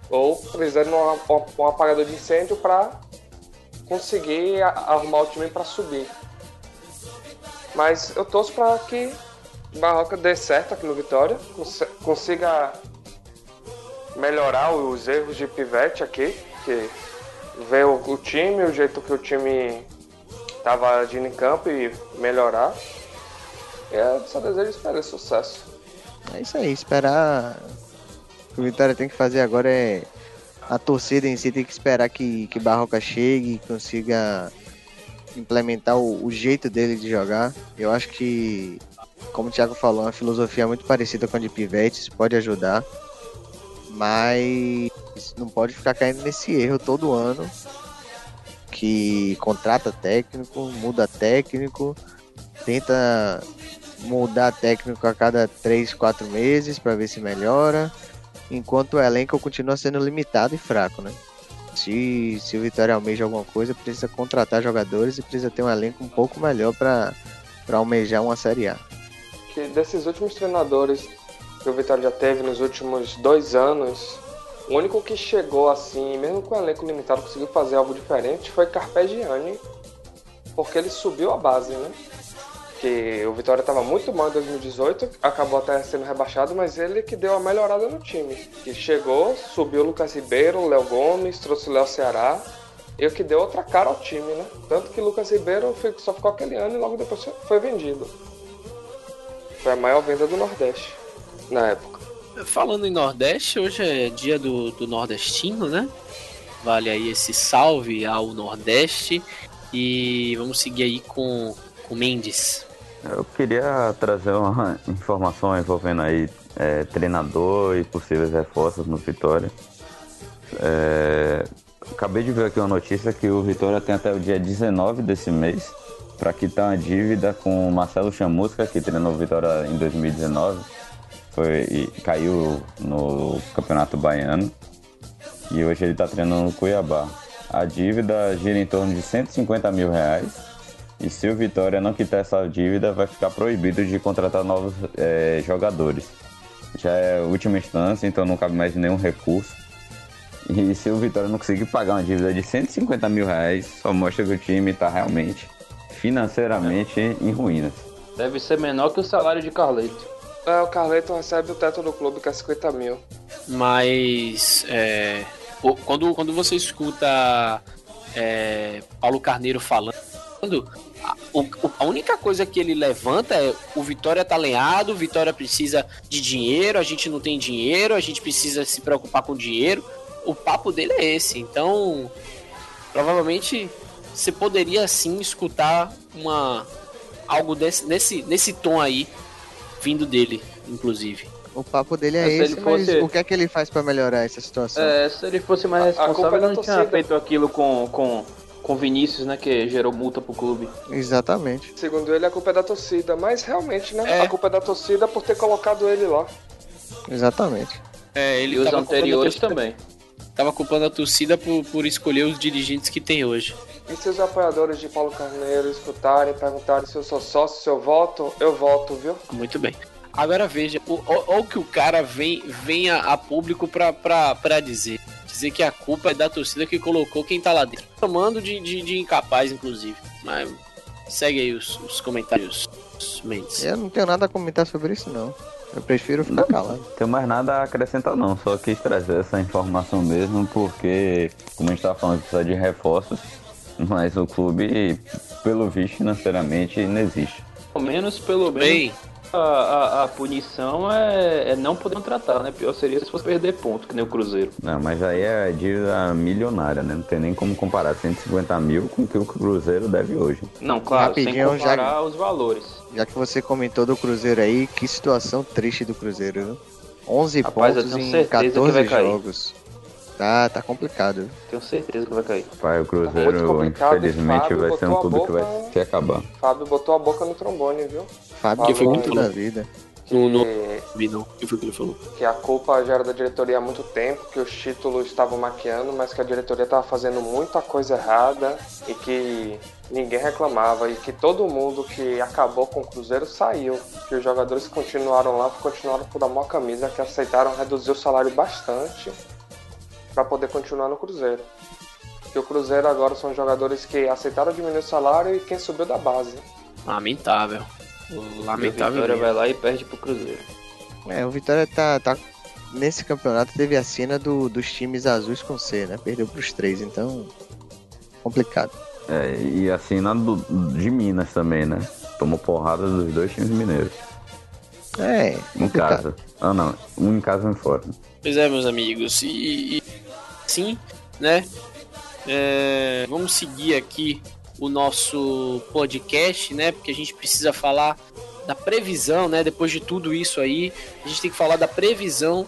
Ou precisando de um, um apagador de incêndio para conseguir arrumar o time para subir. Mas eu torço para que Barroca dê certo aqui no Vitória, cons- consiga melhorar os erros de pivete aqui, que vê o, o time, o jeito que o time estava agindo em campo e melhorar. Eu só desejo ele sucesso. É isso aí, esperar. O que o Vitória tem que fazer agora é. A torcida em si tem que esperar que, que Barroca chegue e consiga implementar o, o jeito dele de jogar. Eu acho que, como o Thiago falou, uma filosofia muito parecida com a de Pivete, isso pode ajudar. Mas não pode ficar caindo nesse erro todo ano. Que contrata técnico, muda técnico, tenta mudar técnico a cada 3, 4 meses para ver se melhora, enquanto o elenco continua sendo limitado e fraco, né? Se, se o Vitória almeja alguma coisa, precisa contratar jogadores e precisa ter um elenco um pouco melhor para almejar uma Série A. Que desses últimos treinadores que o Vitória já teve nos últimos dois anos, o único que chegou assim, mesmo com o elenco limitado, conseguiu fazer algo diferente foi Carpegiani, porque ele subiu a base, né? Que o Vitória estava muito mal em 2018, acabou até sendo rebaixado, mas ele que deu a melhorada no time. Que chegou, subiu o Lucas Ribeiro, o Léo Gomes, trouxe o Léo Ceará, e o que deu outra cara ao time, né? Tanto que o Lucas Ribeiro só ficou aquele ano e logo depois foi vendido. Foi a maior venda do Nordeste na época. Falando em Nordeste, hoje é dia do, do nordestino, né? Vale aí esse salve ao Nordeste. E vamos seguir aí com o Mendes. Eu queria trazer uma informação envolvendo aí é, treinador e possíveis reforços no Vitória. É, acabei de ver aqui uma notícia que o Vitória tem até o dia 19 desse mês para quitar uma dívida com o Marcelo Chamusca, que treinou o Vitória em 2019 foi, caiu no Campeonato Baiano. E hoje ele está treinando no Cuiabá. A dívida gira em torno de 150 mil reais. E se o Vitória não quitar essa dívida, vai ficar proibido de contratar novos é, jogadores. Já é última instância, então não cabe mais nenhum recurso. E se o Vitória não conseguir pagar uma dívida de 150 mil reais, só mostra que o time está realmente financeiramente em ruínas. Deve ser menor que o salário de Carleto. É, o Carleton recebe o teto do clube, que é 50 mil. Mas é, quando, quando você escuta é, Paulo Carneiro falando, a, a, única coisa que ele levanta é o Vitória tá lenhado, o Vitória precisa de dinheiro, a gente não tem dinheiro, a gente precisa se preocupar com dinheiro. O papo dele é esse. Então, provavelmente você poderia sim escutar uma algo desse, nesse, nesse tom aí vindo dele, inclusive. O papo dele é, esse, fosse... mas o que é que ele faz para melhorar essa situação? É, se ele fosse mais responsável, ele não tinha feito aquilo com, com, com Vinícius, né, que gerou multa pro clube. Exatamente. Segundo ele, a culpa é da torcida, mas realmente, né, é. a culpa é da torcida por ter colocado ele lá. Exatamente. É, ele e os anteriores também. Tava culpando a torcida por, por escolher os dirigentes que tem hoje. E se os apoiadores de Paulo Carneiro escutarem, perguntarem se eu sou sócio, se eu voto, eu voto, viu? Muito bem. Agora veja, o, o, que o cara vem, vem a, a público pra, pra, pra dizer. Dizer que a culpa é da torcida que colocou quem tá lá dentro. Tomando de, de, de incapaz, inclusive. Mas segue aí os, os comentários, Mendes. Eu não tenho nada a comentar sobre isso, não. Eu prefiro ficar não, calado. Não tenho mais nada a acrescentar não, só quis trazer essa informação mesmo, porque, como a gente tava falando, precisa de reforços, mas o clube, pelo visto, financeiramente, não existe. Ao menos, pelo bem, a, a, a, punição é, é, não poder contratar, né? Pior seria se fosse perder ponto, que nem o Cruzeiro. Não, mas aí é dívida milionária, né? Não tem nem como comparar 150 mil com o que o Cruzeiro deve hoje. Não, claro, Rapidinho, sem comparar já... os valores. Já que você comentou do Cruzeiro aí, que situação triste do Cruzeiro, viu? 11 Rapaz, pontos em 14 jogos. Tá, tá complicado. Tenho certeza que vai cair. Pai, o Cruzeiro, infelizmente, vai ser um clube boca... que vai se acabar. Fábio botou a boca no trombone, viu? Fábio, que foi muito da vida. Que... No, no... Vi não. O que foi que ele falou? Que a culpa já era da diretoria há muito tempo, que os títulos estavam maquiando, mas que a diretoria estava fazendo muita coisa errada e que ninguém reclamava e que todo mundo que acabou com o Cruzeiro saiu. Que os jogadores que continuaram lá continuaram por amor à camisa, que aceitaram reduzir o salário bastante para poder continuar no Cruzeiro. Que o Cruzeiro agora são jogadores que aceitaram diminuir o salário e quem subiu da base. Lamentável. Lamentável. O Vitória vai lá e perde pro Cruzeiro. É, o Vitória tá, tá nesse campeonato teve a cena do, dos times azuis com C, né? Perdeu pros três, então complicado. É, e a cena do, de Minas também, né? Tomou porrada dos dois times mineiros. É, complicado. em casa. Ah não, um em casa e um fora. Pois é, meus amigos. E, e sim, né? É, vamos seguir aqui o nosso podcast, né? Porque a gente precisa falar da previsão, né? Depois de tudo isso aí, a gente tem que falar da previsão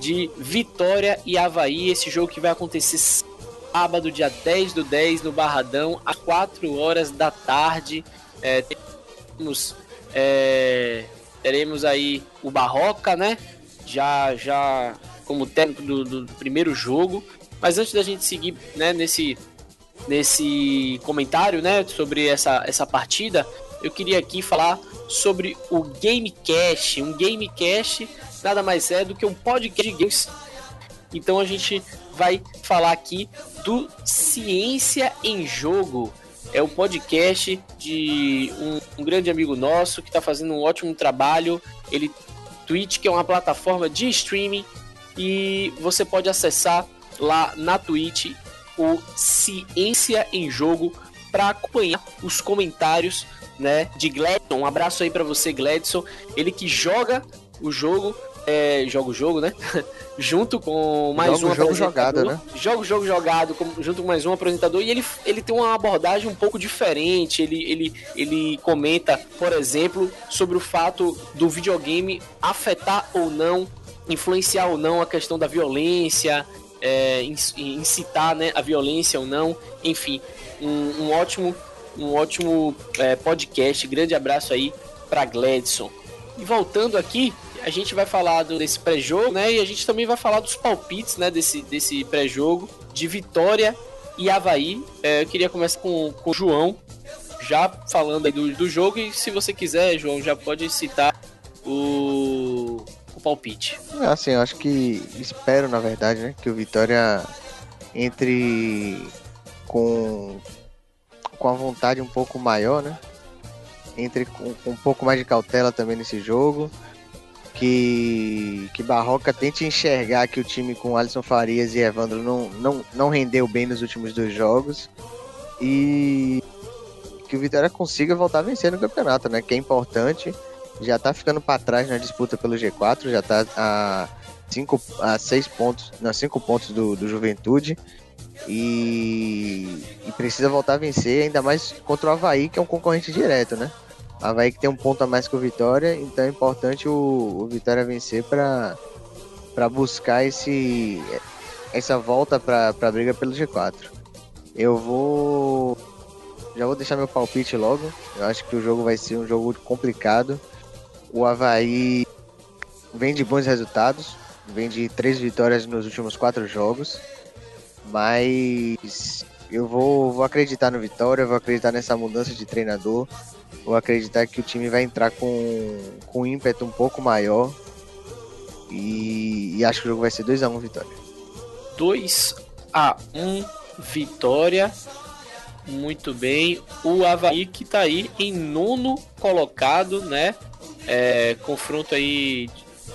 de Vitória e Havaí, esse jogo que vai acontecer sábado, dia 10 do 10, no Barradão, às 4 horas da tarde. É, temos, é, teremos aí o Barroca, né? Já, já como técnico do, do primeiro jogo. Mas antes da gente seguir né, nesse, nesse comentário né, sobre essa, essa partida, eu queria aqui falar sobre o Gamecast. Um Gamecast nada mais é do que um podcast de games. Então a gente vai falar aqui do Ciência em Jogo. É o um podcast de um, um, grande amigo nosso que está fazendo um ótimo trabalho. Ele Twitch, que é uma plataforma de streaming e você pode acessar lá na Twitch o Ciência em Jogo para acompanhar os comentários né, de Gladson. Um abraço aí para você, Gladson. Ele que joga o jogo é, joga o jogo, né? junto com mais Joga um jogo apresentador. jogado, né? Joga o jogo jogado com- junto com mais um apresentador e ele, ele tem uma abordagem um pouco diferente. Ele, ele, ele comenta, por exemplo, sobre o fato do videogame afetar ou não, influenciar ou não a questão da violência, é, inc- incitar né, a violência ou não. Enfim, um, um ótimo, um ótimo é, podcast. Grande abraço aí para Gladson. E voltando aqui, a gente vai falar do- desse pré-jogo, né? E a gente também vai falar dos palpites, né? Desse, desse pré-jogo de Vitória e Havaí. É, eu queria começar com, com o João, já falando do, do jogo. E se você quiser, João, já pode citar o palpite. É, Assim, eu acho que espero, na verdade, né, que o Vitória entre com, com a vontade um pouco maior, né? Entre com, com um pouco mais de cautela também nesse jogo. Que, que Barroca tente enxergar que o time com Alisson Farias e Evandro não, não, não rendeu bem nos últimos dois jogos. E que o Vitória consiga voltar a vencer no campeonato, né? Que é importante já tá ficando para trás na disputa pelo G4, já tá a cinco a seis pontos, não, cinco pontos do, do Juventude e, e precisa voltar a vencer, ainda mais contra o Havaí, que é um concorrente direto, né? Havaí que tem um ponto a mais que o Vitória, então é importante o, o Vitória vencer para para buscar esse essa volta para a briga pelo G4. Eu vou já vou deixar meu palpite logo. Eu acho que o jogo vai ser um jogo complicado. O Havaí vem de bons resultados, vem de três vitórias nos últimos quatro jogos, mas eu vou, vou acreditar no Vitória, vou acreditar nessa mudança de treinador, vou acreditar que o time vai entrar com, com um ímpeto um pouco maior e, e acho que o jogo vai ser 2x1 Vitória. 2 a 1 Vitória. Muito bem. O Havaí que tá aí em nono colocado, né? É, confronto aí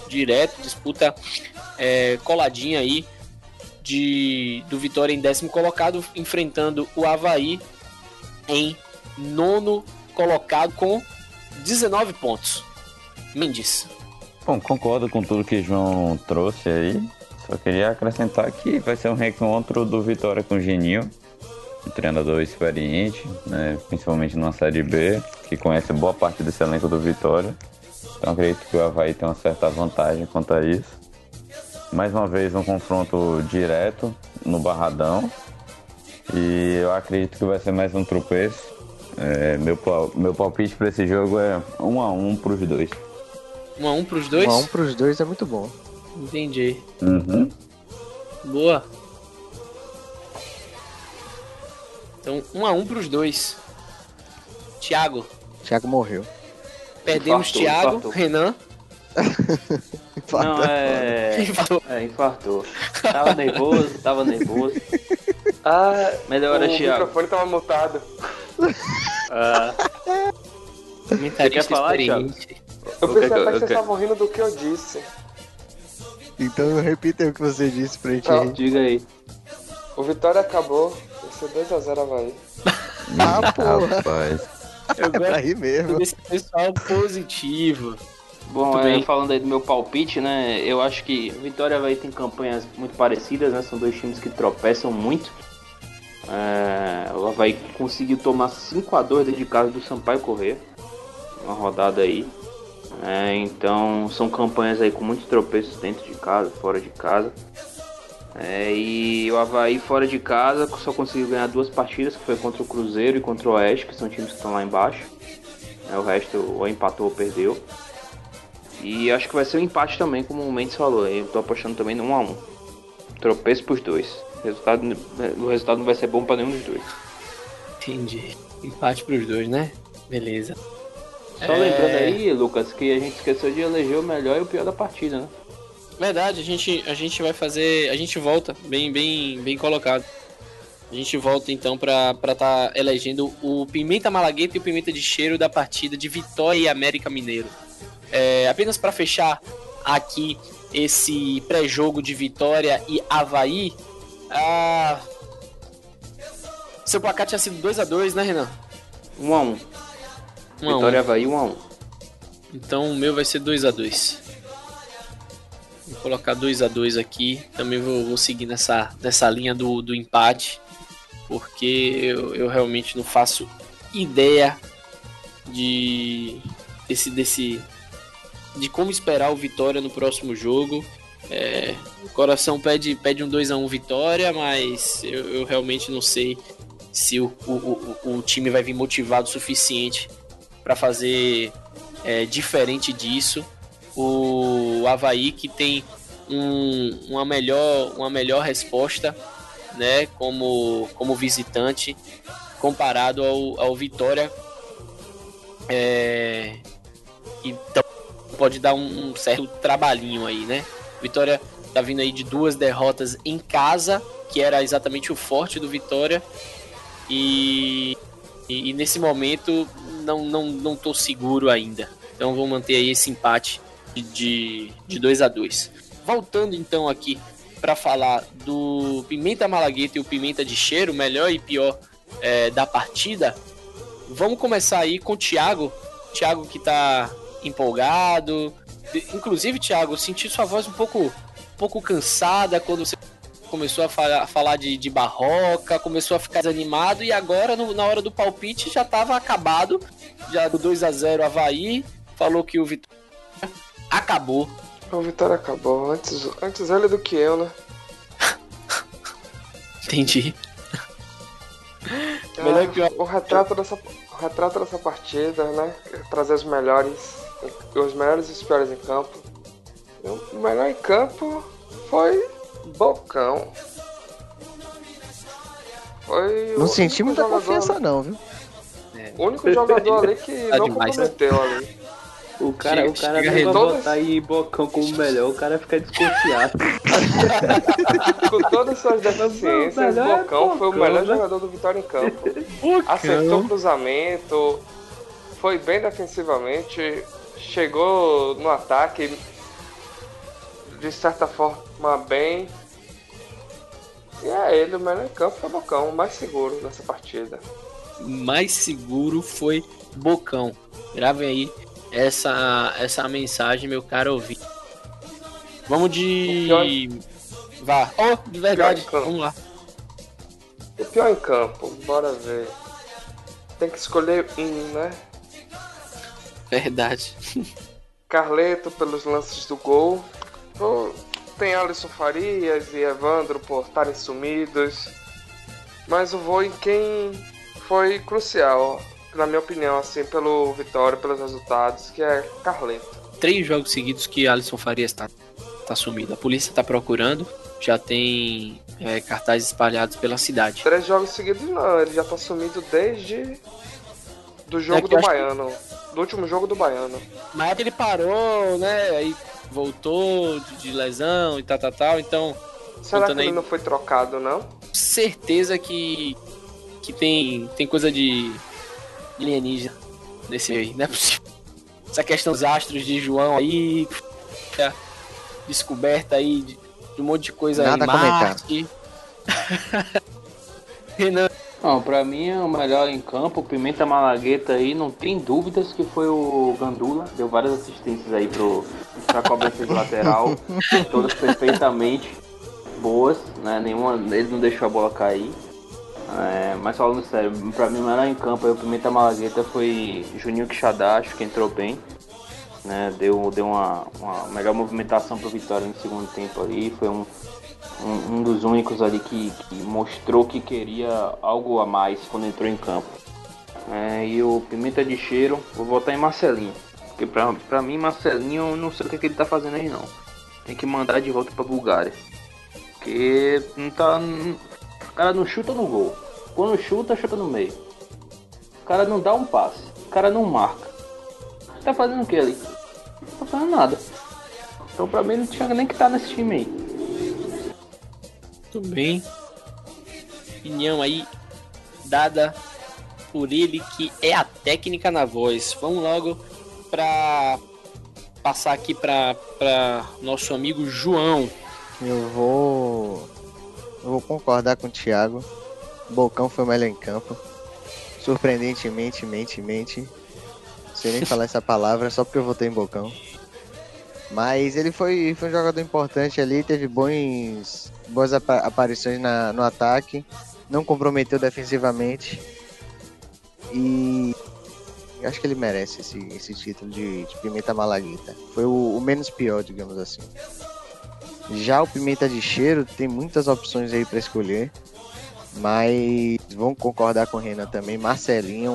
direto, disputa é, coladinha aí de, do Vitória em décimo colocado, enfrentando o Havaí em nono colocado com 19 pontos. Mendes. Bom, concordo com tudo que o João trouxe aí. Só queria acrescentar que vai ser um reencontro do Vitória com o Geninho, um treinador experiente, né, principalmente numa Série B, que conhece boa parte desse elenco do Vitória. Então acredito que o Havaí tem uma certa vantagem quanto a isso. Mais uma vez um confronto direto no Barradão. E eu acredito que vai ser mais um tropeço. É, meu, meu palpite para esse jogo é 1 um a 1 um pros dois. 1 a 1 pros dois? 1x1 pros dois é muito bom. Entendi. Uhum. Boa. Então, 1 a 1 pros dois. Thiago. Thiago morreu. Perdemos Infartou, Thiago, infartou. Renan. Não, é. Infartou. É, infartou. Tava nervoso, tava nervoso. Ah, Melhora, o Thiago. microfone tava mutado. Ah, Você quer falar, experiente. Eu O pensei até que o vocês estavam rindo do que eu disse. Então repita aí o que você disse pra gente Não. diga aí. O Vitória acabou. Vai ser 2x0 Havaí. Ah, porra. Rapaz. Eu É pra gosto rir mesmo. desse pessoal positivo. Bom, Muito é, falando aí do meu palpite, né? Eu acho que Vitória vai ter campanhas muito parecidas, né? São dois times que tropeçam muito. É, o Havaí conseguiu tomar 5x2 dentro de casa do Sampaio Correr. Uma rodada aí. É, então são campanhas aí com muitos tropeços dentro de casa, fora de casa. É, e o Havaí fora de casa só conseguiu ganhar duas partidas, que foi contra o Cruzeiro e contra o Oeste, que são times que estão lá embaixo. É, o resto ou empatou ou perdeu. E acho que vai ser um empate também, como o Mendes falou. Eu tô apostando também no 1x1. Tropeço pros dois. O resultado, o resultado não vai ser bom pra nenhum dos dois. Entendi. Empate pros dois, né? Beleza. Só É. lembrando aí, Lucas, que a gente esqueceu de eleger o melhor e o pior da partida, né? Verdade, a gente, a gente vai fazer. A gente volta, bem, bem, bem colocado. A gente volta então pra estar tá elegendo o Pimenta Malagueta e o Pimenta de Cheiro da partida de Vitória e América Mineiro. É, apenas para fechar aqui esse pré-jogo de Vitória e Havaí. Ah, seu placar tinha sido 2 a 2 né, Renan? 1x1. 1 a 1. Vitória Havaí 1x1. Então o meu vai ser 2 a 2 Vou colocar 2 a 2 aqui. Também vou, vou, seguir nessa, nessa linha do, do empate. Porque eu, eu realmente não faço ideia de desse, desse de como esperar o Vitória no próximo jogo. É, o coração pede, pede um 2 a 1 Vitória, mas eu, eu realmente não sei se o, o, o, o, time vai vir motivado o suficiente para fazer é, diferente disso. O Havaí que tem um, uma, melhor, uma melhor resposta né, como, como visitante comparado ao, ao Vitória. É, então pode dar um, um certo trabalhinho aí, né? Vitória tá vindo aí de duas derrotas em casa, que era exatamente o forte do Vitória. E, e, e nesse momento não, não, não tô seguro ainda. Então vou manter aí esse empate de, de 2 a 2 Voltando então aqui para falar do Pimenta Malagueta e o Pimenta de Cheiro, melhor e pior é, da partida. Vamos começar aí com o Thiago. Thiago que tá empolgado. Inclusive, Thiago, senti sua voz um pouco, um pouco cansada quando você começou a falar, falar de, de, barroca, começou a ficar desanimado e agora, no, na hora do palpite, já estava acabado. Já do 2 a 0 Havaí, falou que o Vitória acabou. O Vitória acabou, antes, antes ele do que eu, né? Entendi. Ah, que o, retrato dessa, o retrato dessa partida, né? Trazer os melhores os melhores e os piores em campo. O melhor em campo foi Bocão. Foi não senti muita confiança ali. não, viu? É. O único jogador ali que tá não demais, comprometeu né? ali. O cara, chega, o cara chega não vai botar aí Bocão como melhor, o cara fica desconfiado. Com todas as suas deficiências, Bocão, é Bocão foi o melhor né? jogador do Vitória em campo. Bocão. Acertou o cruzamento, foi bem defensivamente, chegou no ataque de certa forma bem. E é ele, o melhor em campo foi Bocão, o mais seguro nessa partida. Mais seguro foi Bocão. Gravem aí essa, essa mensagem, meu caro ouvinte. Vamos de. Vá. Oh, de verdade. Vamos lá. O pior em campo, bora ver. Tem que escolher um, né? Verdade. Carleto pelos lances do gol. Tem Alisson Farias e Evandro por estarem sumidos. Mas eu vou em quem foi crucial, na minha opinião, assim, pelo Vitória, pelos resultados, que é Carleto. Três jogos seguidos que Alisson Farias está tá sumido. A polícia está procurando, já tem é, cartazes espalhados pela cidade. Três jogos seguidos não, ele já está sumido desde do jogo é do Baiano. Que... Do último jogo do Baiano. Mas é que ele parou, né? Aí voltou de, de lesão e tal, tal, tal. Então. Será que ele aí... não foi trocado, não? Certeza que. Que tem, tem coisa de alienígena nesse aí, não é possível. Essa questão dos astros de João aí. Descoberta aí de, de um monte de coisa Nada em Marte. Renan, não, pra mim é o melhor em campo, o Pimenta Malagueta aí, não tem dúvidas que foi o Gandula, deu várias assistências aí pro, pra cobrança de lateral, todas perfeitamente boas, né? Nenhuma, ele não deixou a bola cair. É, mas falando sério, pra mim melhor em campo o Pimenta Malagueta foi Juninho Quixadá, acho que entrou bem. Né, deu deu uma, uma melhor movimentação pro Vitória no segundo tempo ali, foi um, um, um dos únicos ali que, que, mostrou que queria algo a mais quando entrou em campo. É, e o Pimenta de Cheiro, vou votar em Marcelinho. Porque pra, pra mim, Marcelinho, eu não sei o que, é que ele tá fazendo aí não. Tem que mandar de volta pra Bulgária. Porque não tá. O cara não chuta no gol. Quando chuta, chuta no meio. O cara não dá um passe. O cara não marca. Tá fazendo o que ali? Não tá fazendo nada. Então pra mim não tinha nem que estar tá nesse time aí. Muito bem. Opinião aí dada por ele que é a técnica na voz. Vamos logo para passar aqui para nosso amigo João. Eu vou eu vou concordar com o Thiago. Bocão foi o melhor em campo. Surpreendentemente, mente, mente. Sem nem falar essa palavra, só porque eu votei em Bocão. Mas ele foi, foi um jogador importante ali, teve bons, boas apa aparições na, no ataque, não comprometeu defensivamente. E acho que ele merece esse, esse título de, de Pimenta Malaguita. Foi o, o, menos pior, digamos assim. Já o Pimenta de Cheiro tem muitas opções aí para escolher. Mas vamos concordar com o Renan também. Marcelinho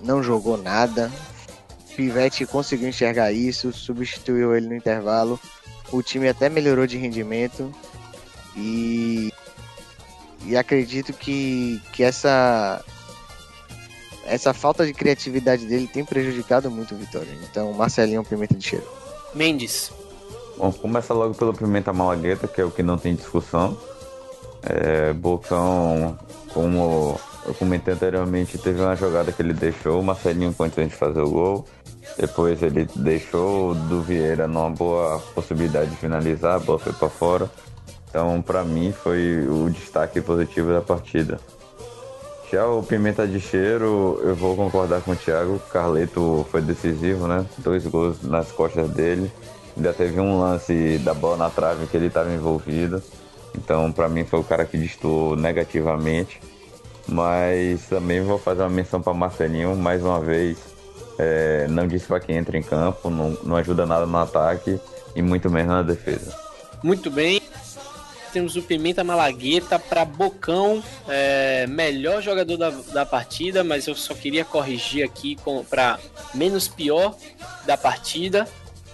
não jogou nada. Pivete conseguiu enxergar isso, substituiu ele no intervalo. O time até melhorou de rendimento. E, e acredito que, que essa, essa falta de criatividade dele tem prejudicado muito o Vitória. Então, Marcelinho pimenta de cheiro. Mendes. Bom, começa logo pelo Pimenta Malagueta, que é o que não tem discussão. É, Bocão, como eu comentei anteriormente, teve uma jogada que ele deixou o Marcelinho antes de fazer o gol. Depois ele deixou do Vieira numa boa possibilidade de finalizar, a bola foi para fora. Então, para mim, foi o destaque positivo da partida. Já o Pimenta de Cheiro, eu vou concordar com o Thiago. Carleto foi decisivo, né? Dois gols nas costas dele. Ainda teve um lance da bola na trave que ele estava envolvido. Então, para mim, foi o cara que destoou negativamente. Mas também vou fazer uma menção para Marcelinho, mais uma vez. É, não disse para quem entra em campo, não, não ajuda nada no ataque e muito menos na defesa. Muito bem. Temos o Pimenta Malagueta para Bocão, é, melhor jogador da, da partida, mas eu só queria corrigir aqui para menos pior da partida.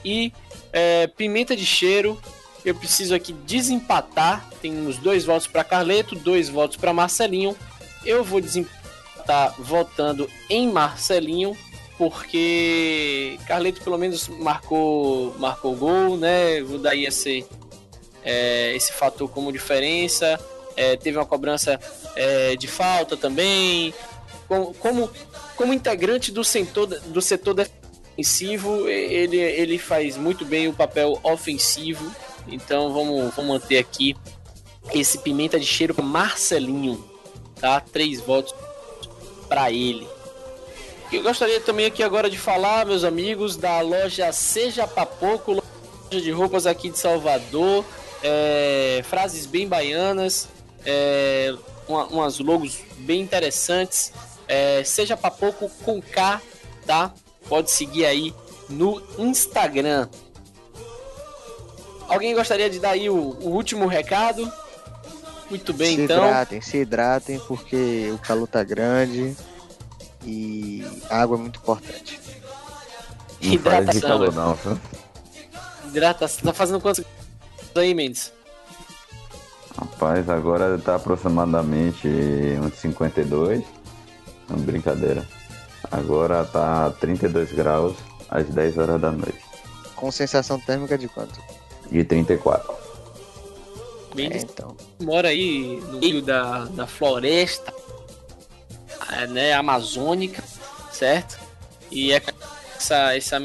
E é, Pimenta de Cheiro, eu preciso aqui desempatar. Temos dois votos para Carleto, dois votos para Marcelinho. Eu vou desempatar votando em Marcelinho, porque Carleto pelo menos marcou marcou gol, né? Vou dar esse, é, esse fator como diferença. É, teve uma cobrança é, de falta também. Como, como, como integrante do setor, do setor defensivo, ele, ele faz muito bem o papel ofensivo então vamos, vamos manter aqui esse pimenta de cheiro para Marcelinho, tá? Três votos para ele. Eu gostaria também aqui agora de falar, meus amigos, da loja Seja Papoco, loja de roupas aqui de Salvador, é, frases bem baianas, é, uma, umas logos bem interessantes. É, Seja Papoco com K, tá? Pode seguir aí no Instagram. Alguém gostaria de dar aí o, o último recado? Muito bem, se então. Se hidratem, se hidratem, porque o calor tá grande e água é muito importante. Não Hidratação. Calor, não, Hidratação. Tá fazendo quantos aí, Mendes? Rapaz, agora tá aproximadamente uns 52. Não, brincadeira. Agora tá 32 graus às 10 horas da noite. Com sensação térmica de quanto? de 34. Mendes é, então. mora aí no meio da, da floresta é, né, amazônica, certo? E é essa, essa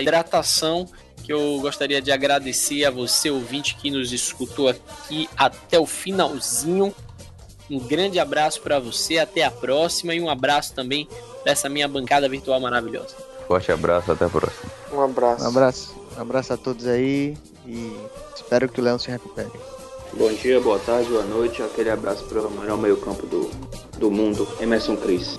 hidratação que eu gostaria de agradecer a você, ouvinte, que nos escutou aqui até o finalzinho. Um grande abraço para você, até a próxima e um abraço também dessa minha bancada virtual maravilhosa. Forte abraço, até a próxima. Um abraço. Um abraço. Um abraço a todos aí e espero que o Leão se recupere. Bom dia, boa tarde, boa noite. Aquele abraço para o melhor meio-campo do, do mundo, Emerson Cris.